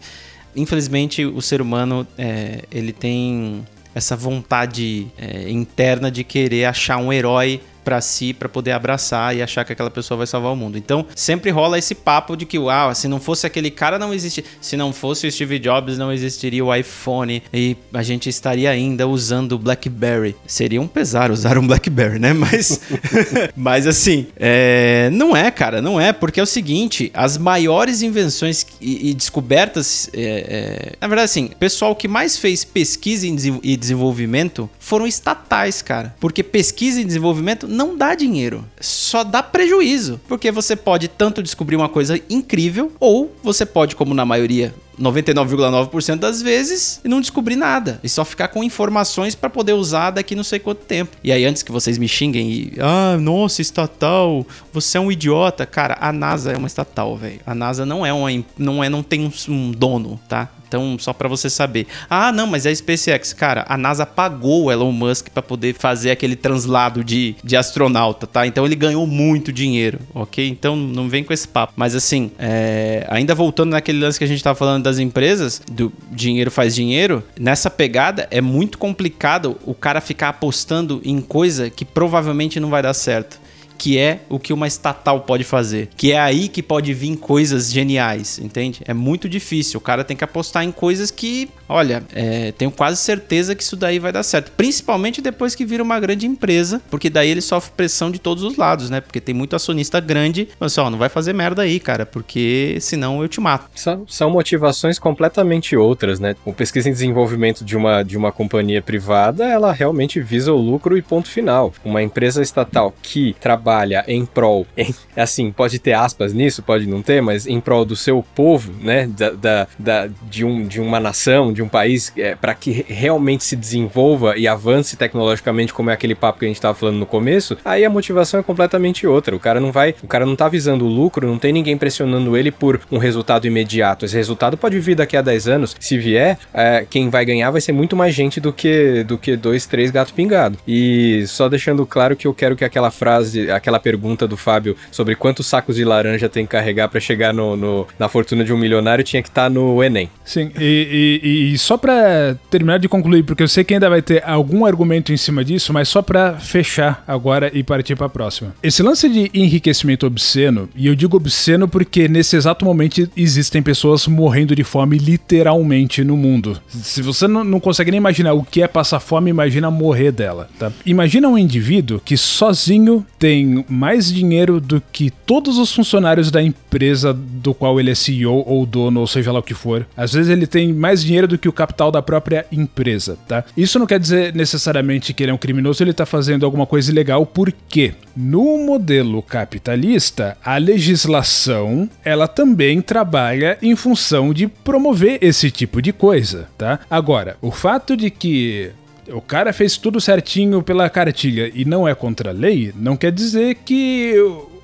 Speaker 1: infelizmente o ser humano, é, ele tem essa vontade é, interna de querer achar um herói para si para poder abraçar e achar que aquela pessoa vai salvar o mundo. Então, sempre rola esse papo de que, uau, se não fosse aquele cara, não existe. Se não fosse o Steve Jobs, não existiria o iPhone e a gente estaria ainda usando o Blackberry. Seria um pesar usar um Blackberry, né? Mas, mas assim, é... não é, cara, não é, porque é o seguinte: as maiores invenções e, e descobertas, é, é... na verdade, assim, o pessoal que mais fez pesquisa e desenvolvimento foram estatais, cara, porque pesquisa e desenvolvimento não dá dinheiro, só dá prejuízo, porque você pode tanto descobrir uma coisa incrível ou você pode, como na maioria 99,9% das vezes e não descobrir nada. E só ficar com informações para poder usar daqui não sei quanto tempo. E aí, antes que vocês me xinguem e. Ah, nossa, estatal, você é um idiota. Cara, a NASA é uma estatal, velho. A NASA não é uma. Não, é, não tem um, um dono, tá? Então, só para você saber. Ah, não, mas é a SpaceX. Cara, a NASA pagou o Elon Musk para poder fazer aquele translado de, de astronauta, tá? Então ele ganhou muito dinheiro, ok? Então não vem com esse papo. Mas assim, é... ainda voltando naquele lance que a gente tava falando das empresas, do dinheiro faz dinheiro, nessa pegada é muito complicado o cara ficar apostando em coisa que provavelmente não vai dar certo que é o que uma estatal pode fazer. Que é aí que pode vir coisas geniais, entende? É muito difícil. O cara tem que apostar em coisas que, olha, é, tenho quase certeza que isso daí vai dar certo. Principalmente depois que vira uma grande empresa, porque daí ele sofre pressão de todos os lados, né? Porque tem muito acionista grande, mas ó, não vai fazer merda aí, cara, porque senão eu te mato.
Speaker 2: São, são motivações completamente outras, né? O pesquisa em desenvolvimento de uma, de uma companhia privada, ela realmente visa o lucro e ponto final. Uma empresa estatal que trabalha trabalha em prol, em, assim, pode ter aspas nisso, pode não ter, mas em prol do seu povo, né, da, da, da de, um, de uma nação, de um país, é, para que realmente se desenvolva e avance tecnologicamente, como é aquele papo que a gente estava falando no começo, aí a motivação é completamente outra. O cara não vai, o cara não tá visando o lucro, não tem ninguém pressionando ele por um resultado imediato. Esse resultado pode vir daqui a 10 anos. Se vier, é, quem vai ganhar vai ser muito mais gente do que do que dois, três gato pingado. E só deixando claro que eu quero que aquela frase, aquela pergunta do Fábio sobre quantos sacos de laranja tem que carregar para chegar no, no, na fortuna de um milionário tinha que estar tá no Enem.
Speaker 3: Sim, e, e, e só para terminar de concluir, porque eu sei que ainda vai ter algum argumento em cima disso, mas só para fechar agora e partir para a próxima. Esse lance de enriquecimento obsceno, e eu digo obsceno porque nesse exato momento existem pessoas morrendo de fome literalmente no mundo. Se você não, não consegue nem imaginar o que é passar fome, imagina morrer dela, tá? Imagina um indivíduo que sozinho tem mais dinheiro do que todos os funcionários da empresa do qual ele é CEO ou dono, ou seja lá o que for. Às vezes ele tem mais dinheiro do que o capital da própria empresa, tá? Isso não quer dizer necessariamente que ele é um criminoso, ele tá fazendo alguma coisa ilegal, porque no modelo capitalista, a legislação, ela também trabalha em função de promover esse tipo de coisa, tá? Agora, o fato de que o cara fez tudo certinho pela cartilha e não é contra a lei, não quer dizer que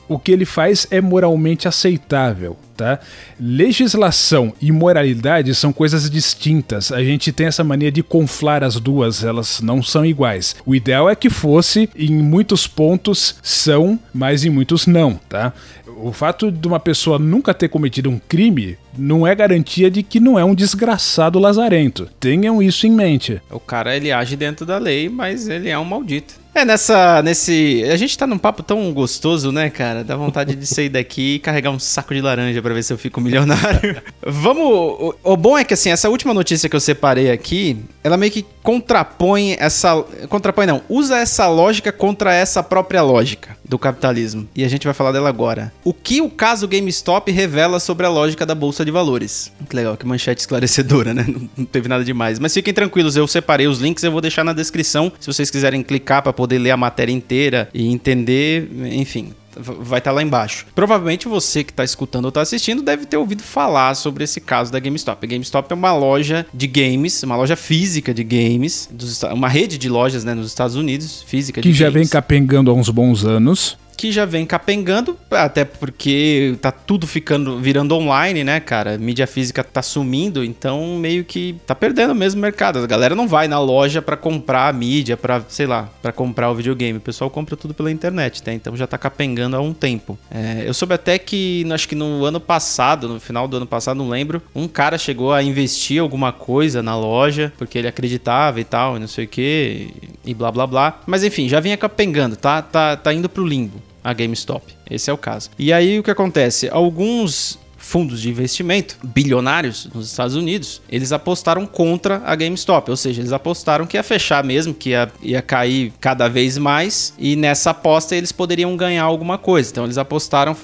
Speaker 3: o que ele faz é moralmente aceitável. Tá? Legislação e moralidade são coisas distintas. A gente tem essa mania de conflar as duas, elas não são iguais. O ideal é que fosse, em muitos pontos são, mas em muitos não, tá? O fato de uma pessoa nunca ter cometido um crime não é garantia de que não é um desgraçado lazarento. Tenham isso em mente.
Speaker 1: O cara ele age dentro da lei, mas ele é um maldito. É, nessa. Nesse. A gente tá num papo tão gostoso, né, cara? Dá vontade de sair daqui e carregar um saco de laranja para ver se eu fico milionário. Vamos. O, o, bom é que, assim, essa última notícia que eu separei aqui, ela meio que contrapõe essa. Contrapõe, não. Usa essa lógica contra essa própria lógica do capitalismo. E a gente vai falar dela agora. O que o caso GameStop revela sobre a lógica da Bolsa de Valores? Que legal, que manchete esclarecedora, né? Não, não teve nada demais. Mas fiquem tranquilos, eu separei os links, eu vou deixar na descrição se vocês quiserem clicar para poder poder ler a matéria inteira e entender, enfim, vai estar tá lá embaixo. Provavelmente você que está escutando ou está assistindo deve ter ouvido falar sobre esse caso da GameStop. A GameStop é uma loja de games, uma loja física de games, uma rede de lojas né, nos Estados Unidos, física
Speaker 3: que
Speaker 1: de
Speaker 3: já vem capengando há uns bons anos
Speaker 1: que já vem capengando, até porque tá tudo ficando virando online, né, cara? Mídia física tá sumindo, então meio que tá perdendo mesmo o mercado. A galera não vai na loja para comprar a mídia, para sei lá, para comprar o videogame. O pessoal compra tudo pela internet, tá? Então já tá capengando há um tempo. É, eu soube até que, acho que no ano passado, no final do ano passado, não lembro, um cara chegou a investir alguma coisa na loja, porque ele acreditava e tal, e não sei o que, e blá blá blá. Mas enfim, já vinha capengando, tá, tá, tá indo pro limbo a GameStop. Esse é o caso. E aí o que acontece? Alguns fundos de investimento bilionários nos Estados Unidos, eles apostaram contra a GameStop, ou seja, eles apostaram que ia fechar mesmo, que ia, ia cair cada vez mais, e nessa aposta eles poderiam ganhar alguma coisa. Então eles apostaram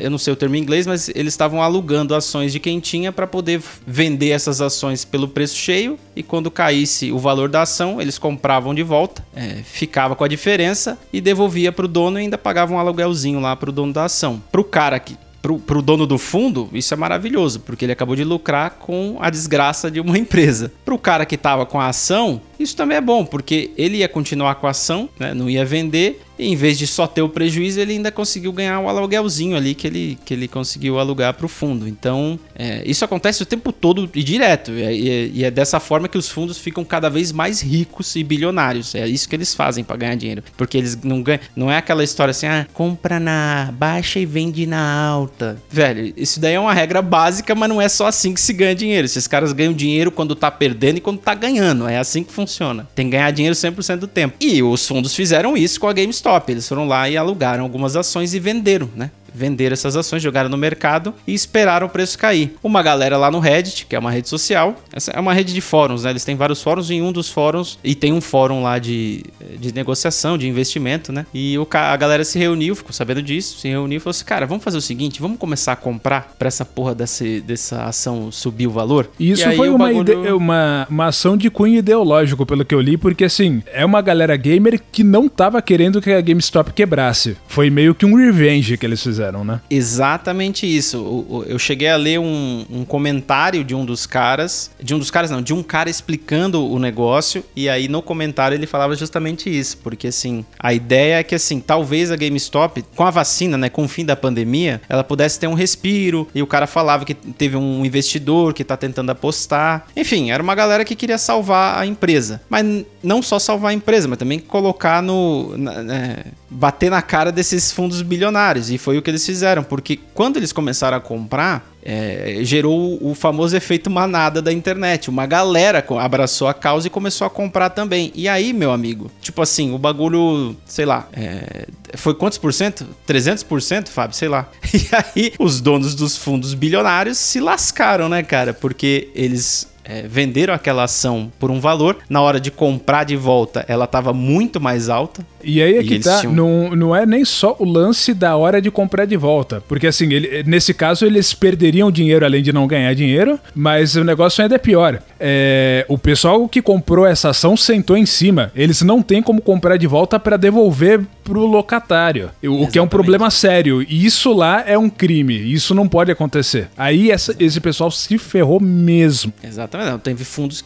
Speaker 1: eu não sei o termo em inglês, mas eles estavam alugando ações de quem tinha para poder vender essas ações pelo preço cheio e quando caísse o valor da ação, eles compravam de volta, é, ficava com a diferença e devolvia para o dono e ainda pagava um aluguelzinho lá para o dono da ação. Para o cara que pro, pro dono do fundo, isso é maravilhoso, porque ele acabou de lucrar com a desgraça de uma empresa. Pro cara que tava com a ação, isso também é bom, porque ele ia continuar com a ação, né, não ia vender, e em vez de só ter o prejuízo, ele ainda conseguiu ganhar o aluguelzinho ali que ele, que ele conseguiu alugar para o fundo. Então, é, isso acontece o tempo todo e direto. E é, e é, dessa forma que os fundos ficam cada vez mais ricos e bilionários. É isso que eles fazem para ganhar dinheiro. Porque eles não ganham. Não é aquela história assim, ah, compra na baixa e vende na alta. Velho, isso daí é uma regra básica, mas não é só assim que se ganha dinheiro. Esses caras ganham dinheiro quando tá perdendo e quando tá ganhando. É assim que funciona. Tem que ganhar dinheiro 100% do tempo. E os fundos fizeram isso com a GameStop. Eles foram lá e alugaram algumas ações e venderam, né? Venderam essas ações, jogaram no mercado e esperaram o preço cair. Uma galera lá no Reddit, que é uma rede social, essa é uma rede de fóruns, né? Eles têm vários fóruns em um dos fóruns e tem um fórum lá de, de negociação, de investimento, né? E o, a galera se reuniu, ficou sabendo disso, se reuniu e falou assim: cara, vamos fazer o seguinte, vamos começar a comprar para essa porra desse, dessa ação subir o valor.
Speaker 3: Isso foi uma, bagulho... uma, uma ação de cunho ideológico, pelo que eu li, porque assim, é uma galera gamer que não tava querendo que a GameStop quebrasse. Foi meio que um revenge que eles fizeram fizeram, né?
Speaker 1: Exatamente isso. Eu cheguei a ler um, um, comentário de um dos caras, de um dos caras não, de um cara explicando o negócio, e aí no comentário ele falava justamente isso, porque assim, a ideia é que assim, talvez a GameStop, com a vacina, né, com o fim da pandemia, ela pudesse ter um respiro, e o cara falava que teve um investidor que tá tentando apostar. Enfim, era uma galera que queria salvar a empresa. Mas não só salvar a empresa, mas também colocar no. Na, né, bater na cara desses fundos bilionários. E foi o que eles fizeram, porque quando eles começaram a comprar, é, gerou o famoso efeito manada da internet. Uma galera abraçou a causa e começou a comprar também. E aí, meu amigo, tipo assim, o bagulho, sei lá, é, foi quantos por cento? 300%, Fábio? Sei lá. E aí, os donos dos fundos bilionários se lascaram, né, cara? Porque eles é, venderam aquela ação por um valor, na hora de comprar de volta ela estava muito mais alta.
Speaker 3: E aí é que tá, tinham... não, não é nem só o lance da hora de comprar de volta, porque assim, ele, nesse caso eles perderiam dinheiro além de não ganhar dinheiro, mas o negócio ainda é pior. É, o pessoal que comprou essa ação sentou em cima, eles não têm como comprar de volta para devolver pro locatário, o Exatamente. que é um problema sério, e isso lá é um crime, isso não pode acontecer. Aí essa, esse pessoal se ferrou mesmo.
Speaker 1: Exatamente, não, teve fundos,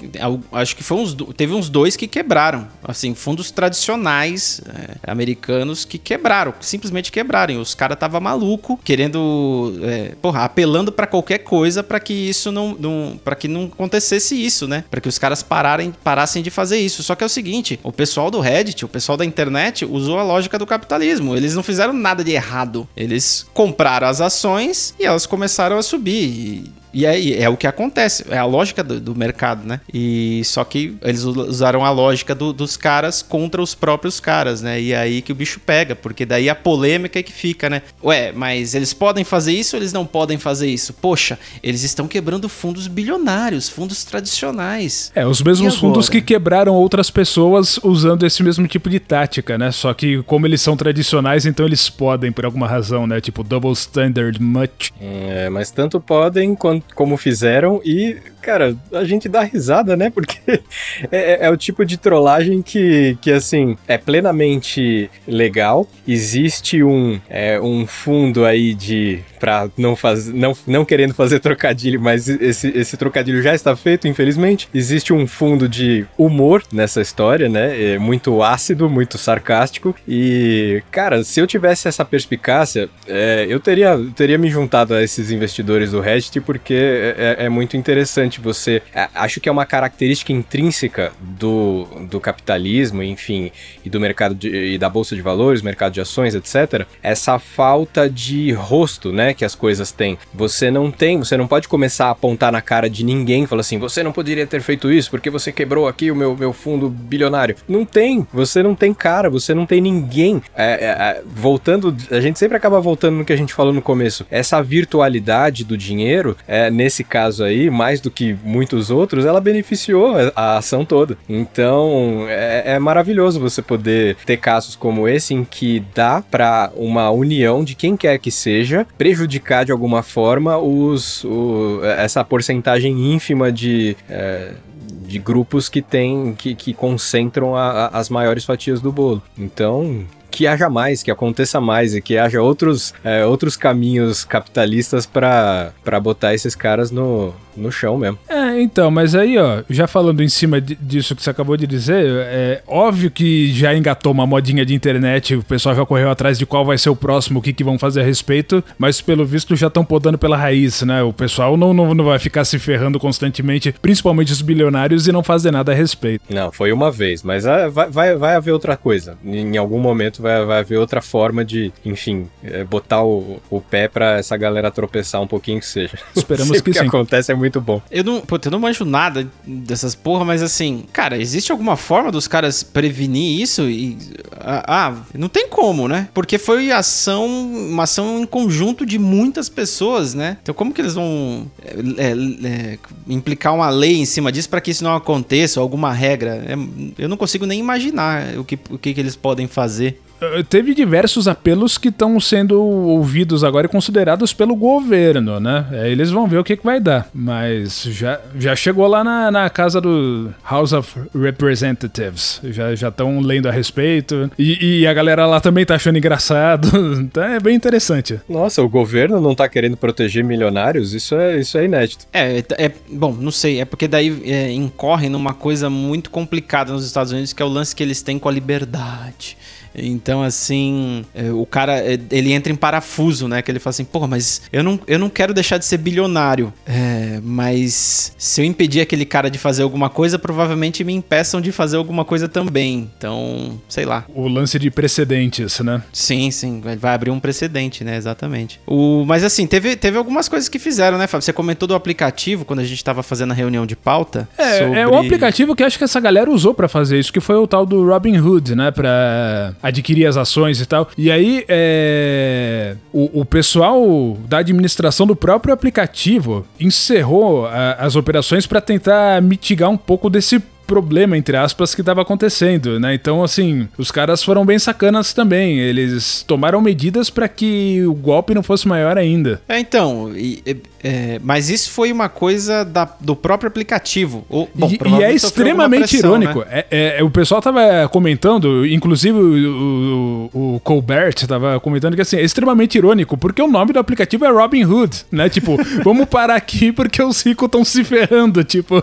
Speaker 1: acho que foi uns, teve uns dois que quebraram, assim, fundos tradicionais é, americanos que quebraram, simplesmente quebraram. Os caras tava maluco, querendo, é, porra, apelando para qualquer coisa para que isso não, não para que não acontecesse isso, né? Para que os caras pararem, parassem de fazer isso. Só que é o seguinte, o pessoal do Reddit, o pessoal da internet usou a lógica do capitalismo. Eles não fizeram nada de errado. Eles compraram as ações e elas começaram a subir. E aí é, é o que acontece, é a lógica do, do, mercado, né? E só que eles usaram a lógica do, dos caras contra os próprios caras, né? E é aí que o bicho pega, porque daí a polêmica é que fica, né? Ué, mas eles podem fazer isso ou eles não podem fazer isso? Poxa, eles estão quebrando fundos bilionários, fundos tradicionais.
Speaker 3: É, os mesmos fundos que quebraram outras pessoas usando esse mesmo tipo de tática, né? Só que como eles são tradicionais, então eles podem por alguma razão, né? Tipo double standard much.
Speaker 2: É, mas tanto podem quanto como fizeram e cara, a gente dá risada, né? Porque é, é, é, o tipo de trollagem que, que, assim, é plenamente legal. Existe um, é, um fundo aí de. Pra não fazer. Não, não querendo fazer trocadilho, mas esse, esse trocadilho já está feito, infelizmente. Existe um fundo de humor nessa história, né? É muito ácido, muito sarcástico. E, cara, se eu tivesse essa perspicácia, é, eu teria, teria me juntado a esses investidores do Reddit, porque é, é, é muito interessante interessante você. Acho que é uma característica intrínseca do, do capitalismo, enfim, e do mercado de, e da bolsa de valores, mercado de ações, etc. Essa falta de rosto, né, que as coisas têm. Você não tem, você não pode começar a apontar na cara de ninguém e falar assim: você não poderia ter feito isso porque você quebrou aqui o meu, meu fundo bilionário. Não tem, você não tem cara, você não tem ninguém. É, é, é, voltando, a gente sempre acaba voltando no que a gente falou no começo. Essa virtualidade do dinheiro, é, nesse caso aí, mais do que que muitos outros, ela beneficiou a ação toda. Então é, é maravilhoso você poder ter casos como esse em que dá para uma união de quem quer que seja prejudicar de alguma forma os, o, essa porcentagem ínfima de. É, de grupos que tem que, que concentram a, a, as maiores fatias do bolo. Então, que haja mais, que aconteça mais e que haja outros, é, outros caminhos capitalistas para botar esses caras no, no chão mesmo.
Speaker 3: É, então, mas aí, ó, já falando em cima disso que você acabou de dizer, é óbvio que já engatou uma modinha de internet, o pessoal já correu atrás de qual vai ser o próximo, o que, que vão fazer a respeito, mas pelo visto já estão podando pela raiz, né? O pessoal não, não, não vai ficar se ferrando constantemente, principalmente os bilionários, e não fazer nada a respeito.
Speaker 2: Não, foi uma vez, mas ah, vai, vai, vai haver outra coisa. Em algum momento vai, vai haver outra forma de, enfim, é, botar o, o pé para essa galera tropeçar um pouquinho que seja.
Speaker 3: Esperamos que, que sim.
Speaker 2: acontece é muito muito bom.
Speaker 1: Eu não, puta, eu não manjo nada dessas porra, mas assim, cara, existe alguma forma dos caras prevenir isso? E, ah, ah, não tem como, né? Porque foi ação, uma ação em conjunto de muitas pessoas, né? Então como que eles vão é, é, implicar uma lei em cima disso para que isso não aconteça, alguma regra? É, eu não consigo nem imaginar o que, o que, que eles podem fazer.
Speaker 3: Eh, teve diversos apelos que estão sendo ouvidos agora e considerados pelo governo, né? É, eles vão ver o que, que vai dar. Mas já, já chegou lá na, na casa do House of Representatives. Já estão lendo a respeito. E, e, a galera lá também tá achando engraçado. Então é bem interessante.
Speaker 2: Nossa, o governo não tá querendo proteger milionários? Isso é, isso é inédito.
Speaker 1: É, é, é bom, não sei. É porque daí é, incorre numa coisa muito complicada nos Estados Unidos, que é o lance que eles têm com a liberdade. Então, assim, é, o cara, é, ele entra em parafuso, né? Que ele fala assim, porra, mas eu não, eu não quero deixar de ser bilionário. É, mas se eu impedir aquele cara de fazer alguma coisa, provavelmente me impeçam de fazer alguma coisa também. Então, sei lá.
Speaker 3: O lance de precedentes, né?
Speaker 1: Sim, sim. Vai abrir um precedente, né? Exatamente. O, mas assim, teve, teve algumas coisas que fizeram, né, Fábio? Você comentou do aplicativo quando a gente tava fazendo a reunião de pauta.
Speaker 3: É, sobre... é o aplicativo que acho que essa galera usou para fazer isso, que foi o tal do Robin Hood, né? Pra adquirir as ações e tal. E aí, é, o, o pessoal da administração do próprio aplicativo encerrou a, as operações para tentar mitigar um pouco desse problema, entre aspas, que estava acontecendo, né? Então, assim, os caras foram bem sacanas também. Eles tomaram medidas para que o golpe não fosse maior ainda.
Speaker 1: É, então, e, é, mas isso foi uma coisa da, do próprio aplicativo. O,
Speaker 3: bom, e, e, é extremamente pressão, irônico. Né? É, é, o pessoal tava comentando, inclusive o, o, o Colbert tava comentando que assim, é extremamente irônico, porque o nome do aplicativo é Robin Hood, né? Tipo, vamos parar aqui porque os ricos estão se ferrando, tipo.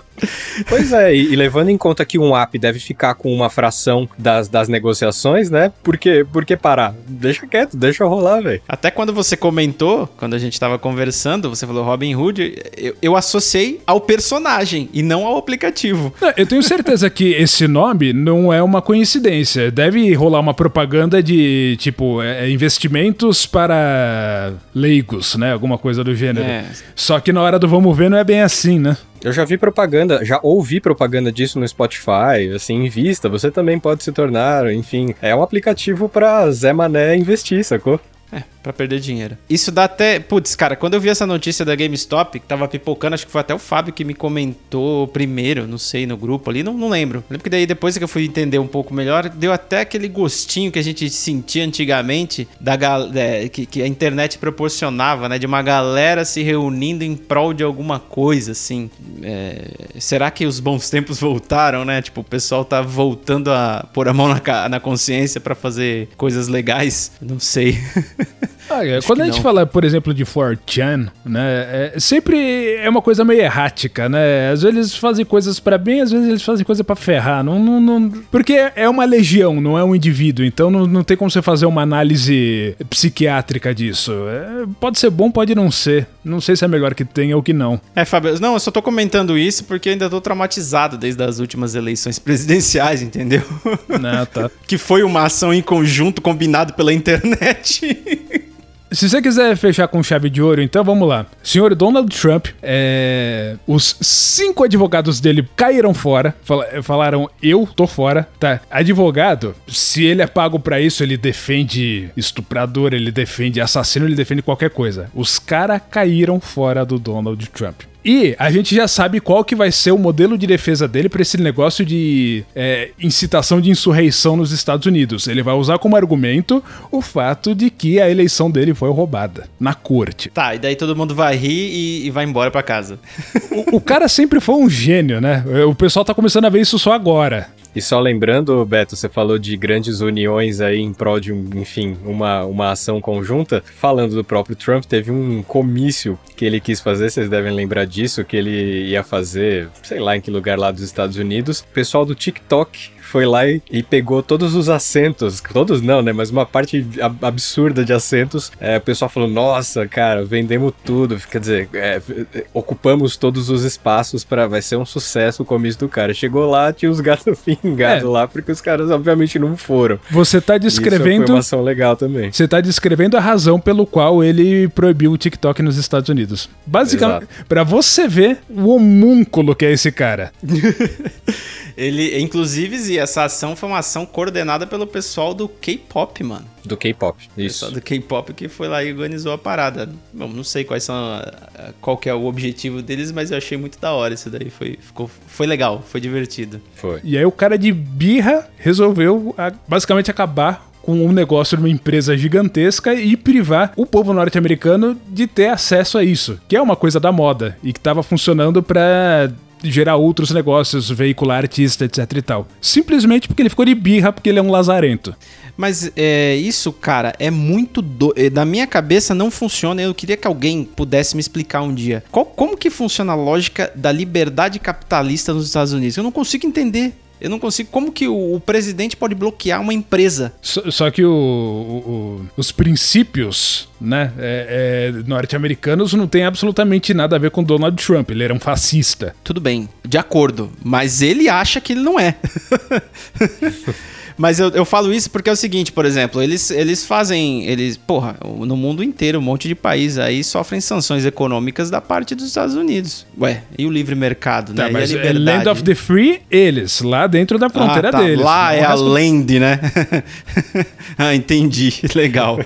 Speaker 2: Pois é, e, e levando em em conta que um app deve ficar com uma fração das, das negociações, né? Por que, por que parar? Deixa quieto, deixa rolar, velho.
Speaker 1: Até quando você comentou, quando a gente tava conversando, você falou Robin Hood, eu, eu associei ao personagem e não ao aplicativo.
Speaker 3: Não, eu tenho certeza que esse nome não é uma coincidência. Deve rolar uma propaganda de, tipo, é, investimentos para leigos, né? Alguma coisa do gênero. É. Só que na hora do vamos ver não é bem assim, né?
Speaker 2: Eu já vi propaganda, já ouvi propaganda disso no Spotify, assim, em vista. Você também pode se tornar, enfim, é um aplicativo para Zé Mané investir, sacou?
Speaker 1: É, pra perder dinheiro. Isso dá até. Putz, cara, quando eu vi essa notícia da GameStop, que tava pipocando, acho que foi até o Fábio que me comentou primeiro, não sei, no grupo ali, não, não lembro. Lembro que daí depois que eu fui entender um pouco melhor, deu até aquele gostinho que a gente sentia antigamente da é, que, que, a internet proporcionava, né? De uma galera se reunindo em prol de alguma coisa, assim. É, será que os bons tempos voltaram, né? Tipo, o pessoal tá voltando a pôr a mão na, na consciência para fazer coisas legais? Não sei.
Speaker 3: Ah. Quando a gente não. fala, por exemplo, de 4chan, né, é, sempre é uma coisa meio errática, né? Às vezes eles fazem coisas para bem, às vezes eles fazem coisa para ferrar. Não, não, não, porque é uma legião, não é um indivíduo, então não, não tem como você fazer uma análise psiquiátrica disso. É, pode ser bom, pode não ser. Não sei se é melhor que tenha ou que não.
Speaker 1: É, Fábio, não, eu só tô comentando isso porque ainda tô traumatizado desde as últimas eleições presidenciais, entendeu?
Speaker 3: Não, tá.
Speaker 1: que foi uma ação em conjunto combinado pela internet.
Speaker 3: Se você quiser fechar com chave de ouro, então vamos lá. Senhor Donald Trump, é... os cinco advogados dele caíram fora, fal falaram eu tô fora, tá? Advogado, se ele é pago para isso, ele defende estuprador, ele defende assassino, ele defende qualquer coisa. Os caras caíram fora do Donald Trump. E a gente já sabe qual que vai ser o modelo de defesa dele para esse negócio de é, incitação de insurreição nos Estados Unidos. Ele vai usar como argumento o fato de que a eleição dele foi roubada na corte.
Speaker 1: Tá, e daí todo mundo vai rir e, e vai embora para casa.
Speaker 3: O, o, cara sempre foi um gênio, né? O pessoal tá começando a ver isso só agora.
Speaker 2: E só lembrando, Beto, você falou de grandes uniões aí em prol de, enfim, uma, uma ação conjunta. Falando do próprio Trump, teve um comício que ele quis fazer, vocês devem lembrar disso, que ele ia fazer, sei lá em que lugar lá dos Estados Unidos. O pessoal do TikTok foi lá e, e, pegou todos os assentos, todos não, né? Mas uma parte absurda de assentos. É, o pessoal falou: Nossa, cara, vendemos tudo. Quer dizer, é, ocupamos todos os espaços para vai ser um sucesso o comício do cara. Chegou lá, tinha os gatos pingados é. lá, porque os caras obviamente não foram.
Speaker 3: Você tá descrevendo. Isso
Speaker 2: foi uma ação legal também.
Speaker 3: Você tá descrevendo a razão pelo qual ele proibiu o TikTok nos Estados Unidos. Basicamente, para você ver o homúnculo que é esse cara.
Speaker 1: Ele, inclusive, essa ação foi uma ação coordenada pelo pessoal do K-pop, mano.
Speaker 2: Do K-pop, isso.
Speaker 1: Pessoal do K-pop que foi lá e organizou a parada. Bom, não sei quais são qual que é o objetivo deles, mas eu achei muito da hora isso daí. Foi, ficou, foi legal, foi divertido.
Speaker 2: Foi.
Speaker 3: E aí o cara de birra resolveu basicamente acabar com um negócio de uma empresa gigantesca e privar o povo norte-americano de ter acesso a isso, que é uma coisa da moda e que estava funcionando para gerar outros negócios, veicular artista, etc e tal. Simplesmente porque ele ficou de birra porque ele é um lazarento.
Speaker 1: Mas é, isso, cara, é muito do... É, na minha cabeça não funciona. Eu queria que alguém pudesse me explicar um dia. Qual, como que funciona a lógica da liberdade capitalista nos Estados Unidos? Eu não consigo entender. Eu não consigo. Como que o, o presidente pode bloquear uma empresa?
Speaker 3: Só, só que o, o, os princípios né, é, é, norte-americanos não tem absolutamente nada a ver com Donald Trump. Ele era um fascista.
Speaker 1: Tudo bem, de acordo. Mas ele acha que ele não é. Mas eu, eu falo isso porque é o seguinte, por exemplo, eles, eles fazem. Eles, porra, no mundo inteiro, um monte de países aí sofrem sanções econômicas da parte dos Estados Unidos. Ué, e o livre mercado,
Speaker 3: Tá,
Speaker 1: né?
Speaker 3: mas
Speaker 1: e a
Speaker 3: é
Speaker 1: liberdade.
Speaker 3: Land of the Free, eles, lá dentro da fronteira
Speaker 1: ah, tá.
Speaker 3: deles.
Speaker 1: Lá é a
Speaker 3: resto-
Speaker 1: land, né? ah, entendi. Legal.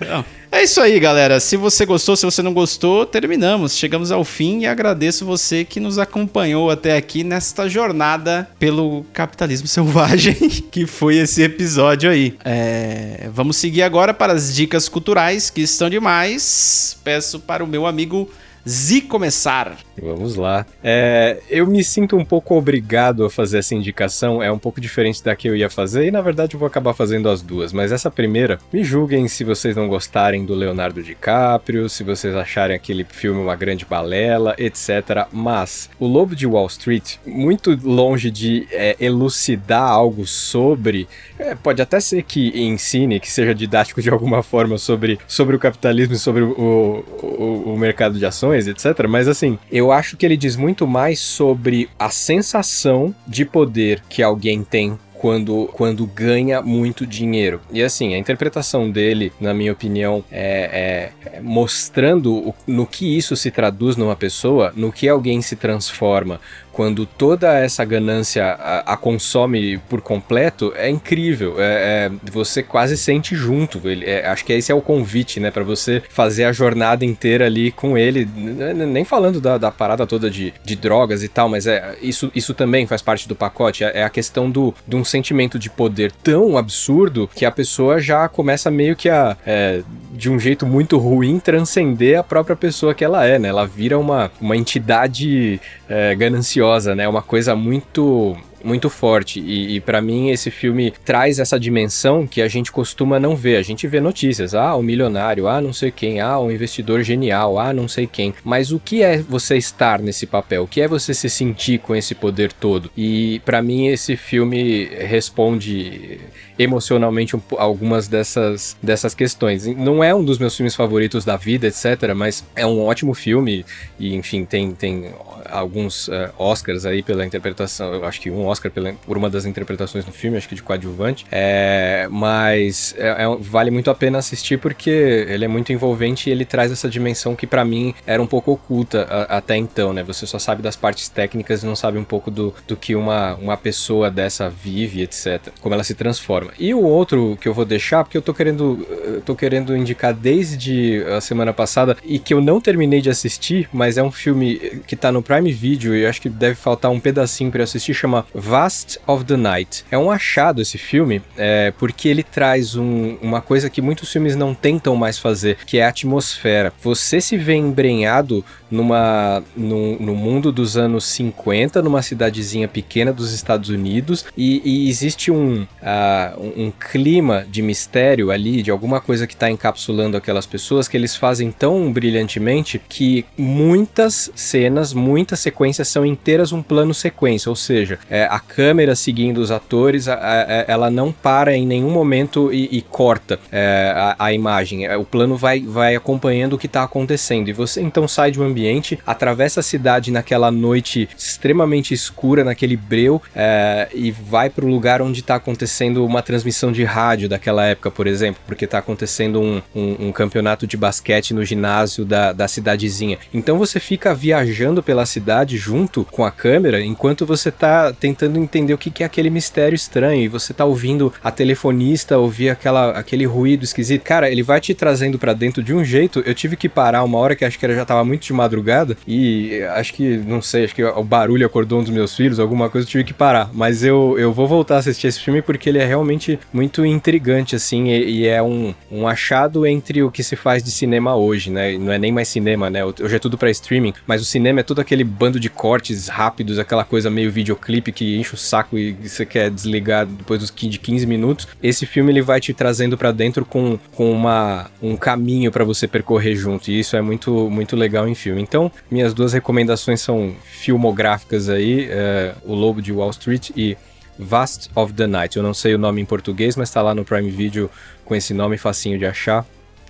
Speaker 1: Não, É isso aí, galera. Se você gostou, se você não gostou, terminamos. Chegamos ao fim e agradeço você que nos acompanhou até aqui nesta jornada pelo capitalismo selvagem, que foi esse episódio aí. É, Vamos seguir agora para as dicas culturais, que estão demais. Peço para o meu amigo Zi começar.
Speaker 2: Vamos lá. É, eu me sinto um pouco obrigado a fazer essa indicação, é um pouco diferente da que eu ia fazer, e na verdade eu vou acabar fazendo as duas. Mas essa primeira, me julguem se vocês não gostarem do Leonardo DiCaprio, se vocês acharem aquele filme uma grande balela, etc. Mas o Lobo de Wall Street, muito longe de é, elucidar algo sobre. é, pode até ser que ensine, que seja didático de alguma forma sobre, sobre o capitalismo e sobre o, o, o mercado de ações, etc. Mas assim, eu acho que ele diz muito mais sobre a sensação de poder que alguém tem quando, quando ganha muito dinheiro. E assim, a interpretação dele, na minha opinião, é, é- é mostrando o- no que isso se traduz numa pessoa, no que alguém se transforma quando toda essa ganância a, a consome por completo, é incrível. É, é- você quase sente junto. Ele, é, acho que esse é o convite, né, para você fazer a jornada inteira ali com ele. Nem falando da, da parada toda de, de drogas e tal, mas é isso, isso também faz parte do pacote. É, é a questão do, de um sentimento de poder tão absurdo que a pessoa já começa meio que a, é, de um jeito muito ruim, transcender a própria pessoa que ela é, né? Ela vira uma, uma entidade é, gananciosa, né? Uma coisa muito muito forte e, e para mim esse filme traz essa dimensão que a gente costuma não ver. A gente vê notícias, ah, o milionário, ah, não sei quem, ah, um investidor genial, ah, não sei quem. Mas o que é você estar nesse papel? O que é você se sentir com esse poder todo? E para mim esse filme responde emocionalmente um algumas dessas, dessas questões. Não é um dos meus filmes favoritos da vida, etc., mas é um ótimo filme e, enfim, tem, tem alguns eh, Oscars aí pela interpretação. Eu acho que um Oscar pela, por uma das interpretações no filme, acho que de coadjuvante. É, mas é- é vale muito a pena assistir porque ele é muito envolvente e ele traz essa dimensão que pra mim era um pouco oculta a- até então, né? Você só sabe das partes técnicas e não sabe um pouco do, do que uma, uma pessoa dessa vive, etc. Como ela se transforma. E o outro que eu vou deixar, porque eu tô querendo, tô querendo indicar desde a semana passada e que eu não terminei de assistir, mas é um filme que tá no Prime Video e eu acho que deve faltar um pedacinho eu assistir, chama Vast of the Night. É um achado esse filme, é, porque ele traz um- uma coisa que muitos filmes não tentam mais fazer, que é a atmosfera. Você se vê embrenhado numa, no, mundo dos anos 50, numa cidadezinha pequena dos Estados Unidos, e, e existe um, ah, um, um clima de mistério ali, de alguma coisa que está encapsulando aquelas pessoas, que eles fazem tão brilhantemente que muitas cenas, muitas sequências são inteiras um plano sequência, ou seja, é, a câmera seguindo os atores, a- a- ela não para em nenhum momento e, e corta é, a, a imagem. É, O plano vai, vai acompanhando o que está acontecendo. E você então sai de um ambiente, atravessa a cidade naquela noite extremamente escura, naquele breu, é, e vai para o lugar onde está acontecendo uma transmissão de rádio daquela época, por exemplo, porque está acontecendo um, um- um campeonato de basquete no ginásio da, da cidadezinha. Então você fica viajando pela cidade junto com a câmera, enquanto você tá tentando entender o que, que é aquele mistério estranho, e você tá ouvindo a telefonista ouvir aquela, aquele ruído esquisito. Cara, ele vai te trazendo para dentro de um jeito. Eu tive que parar uma hora que acho que já tava muito de madrugada, e acho que, não sei, acho que o barulho acordou um dos meus filhos, alguma coisa, eu tive que parar. Mas eu, eu vou voltar a assistir esse filme porque ele é realmente muito intrigante, assim, e, e é um, um achado entre o que se faz de cinema hoje, né? Não é nem mais cinema, né? Hoje é tudo pra streaming, mas o cinema é todo aquele bando de cortes rápidos, aquela coisa meio videoclipe que enche o saco e você quer desligar depois dos qui- de 15 minutos. Esse filme ele vai te trazendo pra dentro com, com uma, um caminho pra você percorrer junto, e isso é muito, muito legal em filme. Então, minhas duas recomendações são filmográficas aí, é, O Lobo de Wall Street e Vast of the Night. Eu não sei o nome em português, mas tá lá no Prime Video com esse nome facinho de achar.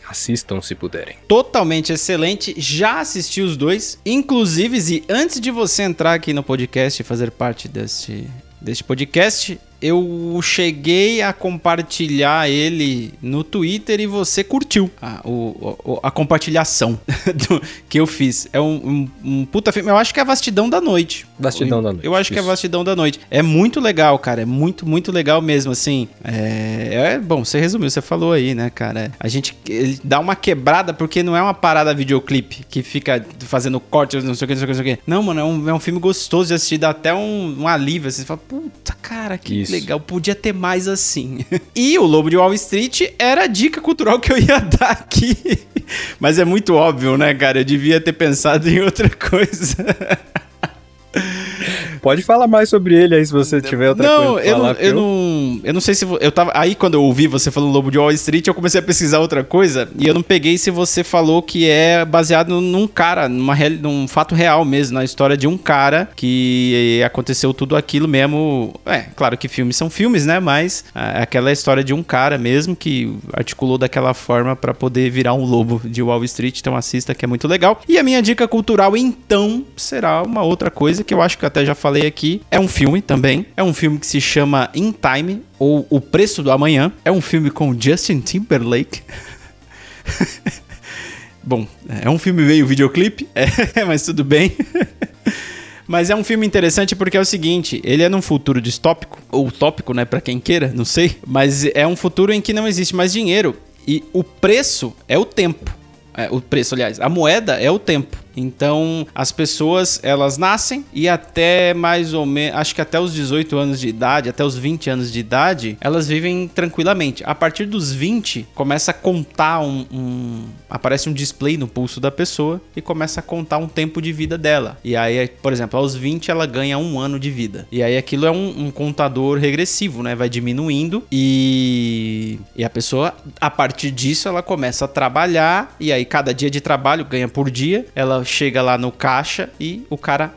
Speaker 2: Assistam se puderem.
Speaker 1: Totalmente excelente. Já assisti os dois. Inclusive, e antes de você entrar aqui no podcast e fazer parte deste, deste podcast, eu cheguei a compartilhar ele no Twitter e você curtiu a, o, a compartilhação do, que eu fiz. É um, um, um, puta filme. Eu acho que é a Vastidão da Noite.
Speaker 2: Vastidão da Noite.
Speaker 1: Eu acho Isso. que é a Vastidão da Noite. É muito legal, cara. É muito, muito legal mesmo, assim. É, é bom, você resumiu, você falou aí, né, cara? A gente ele dá uma quebrada porque não é uma parada videoclipe que fica fazendo cortes, não sei o que, não sei o que, não sei o que. Não, mano, é um, é um filme gostoso de assistir, dá até um, um alívio. Assim, você fala, puta, cara, que Isso. legal. Podia ter mais assim. e o Lobo de Wall Street era a dica cultural que eu ia dar aqui. Mas é muito óbvio, né, cara? Eu devia ter pensado em outra coisa.
Speaker 2: Pode falar mais sobre ele aí se você tiver outra
Speaker 1: não,
Speaker 2: coisa
Speaker 1: eu falar. Não, eu, não, eu não sei se eu tava aí quando eu ouvi você falando Lobo de Wall Street, eu comecei a pesquisar outra coisa e eu não peguei se você falou que é baseado num cara, numa num fato real mesmo, na história de um cara que aconteceu tudo aquilo mesmo. É, claro que filmes são filmes, né? Mas é aquela história de um cara mesmo que articulou daquela forma para poder virar um lobo de Wall Street. Então assista que é muito legal. E a minha dica cultural então será uma outra coisa que eu acho que até já falei falei aqui, é um filme também. É um filme que se chama In Time, ou O Preço do Amanhã. É um filme com Justin Timberlake. Bom, é um filme meio videoclipe, é, mas tudo bem. Mas é um filme interessante porque é o seguinte, ele é num futuro distópico, ou utópico, né, para quem queira, não sei, mas é um futuro em que não existe mais dinheiro e o preço é o tempo. É, o preço, aliás, a moeda é o tempo. Então, as pessoas, elas nascem e até mais ou menos, acho que até os 18 anos de idade, até os 20 anos de idade, elas vivem tranquilamente. A partir dos 20, começa a contar um, um aparece um display no pulso da pessoa e começa a contar um tempo de vida dela. E aí, por exemplo, aos 20 ela ganha um ano de vida. E aí aquilo é um, um contador regressivo, né? Vai diminuindo e, e a pessoa, a partir disso, ela começa a trabalhar e aí cada dia de trabalho ganha por dia, ela chega lá no caixa e o cara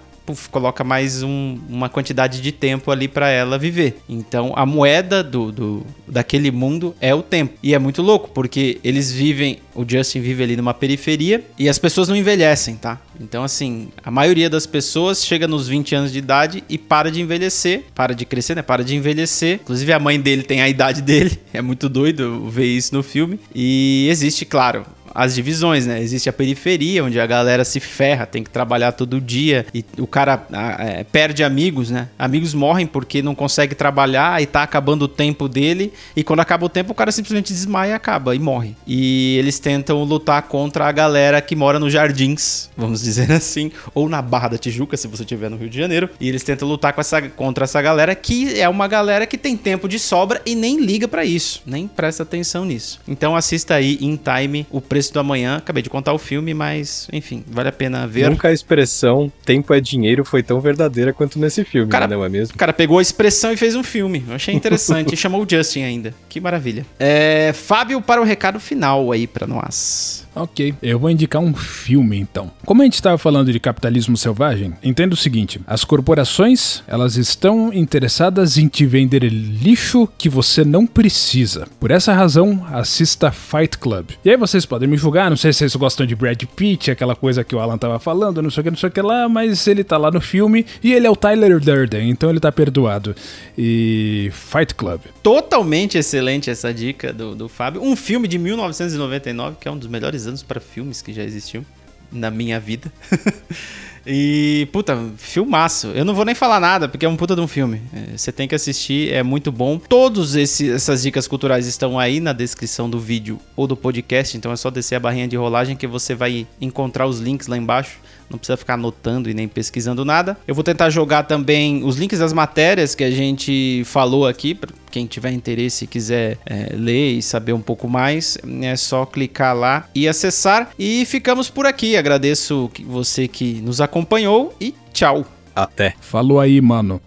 Speaker 1: coloca mais um, uma quantidade de tempo ali para ela viver. Então a moeda do, do, daquele mundo é o tempo. E é muito louco, porque eles vivem, o Justin vive ali numa periferia e as pessoas não envelhecem, tá? Então, assim, a maioria das pessoas chega nos 20 anos de idade e para de envelhecer, para de crescer, né? Para de envelhecer. Inclusive, a mãe dele tem a idade dele. É muito doido ver isso no filme. E existe, claro, as divisões, né? Existe a periferia, onde a galera se ferra, tem que trabalhar todo dia e o cara é, perde amigos, né? Amigos morrem porque não consegue trabalhar e tá acabando o tempo dele. E quando acaba o tempo, o cara simplesmente desmaia e acaba e morre. E eles tentam lutar contra a galera que mora nos jardins, vamos dizer assim, ou na Barra da Tijuca, se você estiver no Rio de Janeiro. E eles tentam lutar com essa, contra essa galera que é uma galera que tem tempo de sobra e nem liga para isso, nem presta atenção nisso. Então assista aí em time o preço preço do amanhã. Acabei de contar o filme, mas, enfim, vale a pena ver.
Speaker 2: Nunca a expressão tempo é dinheiro foi tão verdadeira quanto nesse filme,
Speaker 1: cara,
Speaker 2: não é mesmo?
Speaker 1: O cara pegou a expressão e fez um filme. Eu achei interessante. e chamou o Justin ainda. Que maravilha. É, Fábio, para o recado final aí para nós.
Speaker 3: Ok, eu vou indicar um filme então. Como a gente estava falando de capitalismo selvagem, entenda o seguinte: as corporações elas estão interessadas em te vender lixo que você não precisa. Por essa razão, assista Fight Club. E aí vocês podem me julgar, não sei se vocês gostam de Brad Pitt, aquela coisa que o Alan tava falando, não sei o que, não sei o que lá, mas ele tá lá no filme e ele é o Tyler Durden, então ele tá perdoado. E Fight Club.
Speaker 1: Totalmente excelente essa dica do, do Fábio. Um filme de 1999 que é um dos melhores anos para filmes que já existiam na minha vida. e, puta, filmaço. Eu não vou nem falar nada, porque é um puta de um filme. É, você tem que assistir, é muito bom. Todas essas dicas culturais estão aí na descrição do vídeo ou do podcast, então é só descer a barrinha de rolagem que você vai encontrar os links lá embaixo não precisa ficar anotando e nem pesquisando nada. Eu vou tentar jogar também os links das matérias que a gente falou aqui, para quem tiver interesse e quiser é, ler e saber um pouco mais, é só clicar lá e acessar. E ficamos por aqui. Agradeço você que nos acompanhou e tchau.
Speaker 2: Até.
Speaker 3: Falou aí, mano.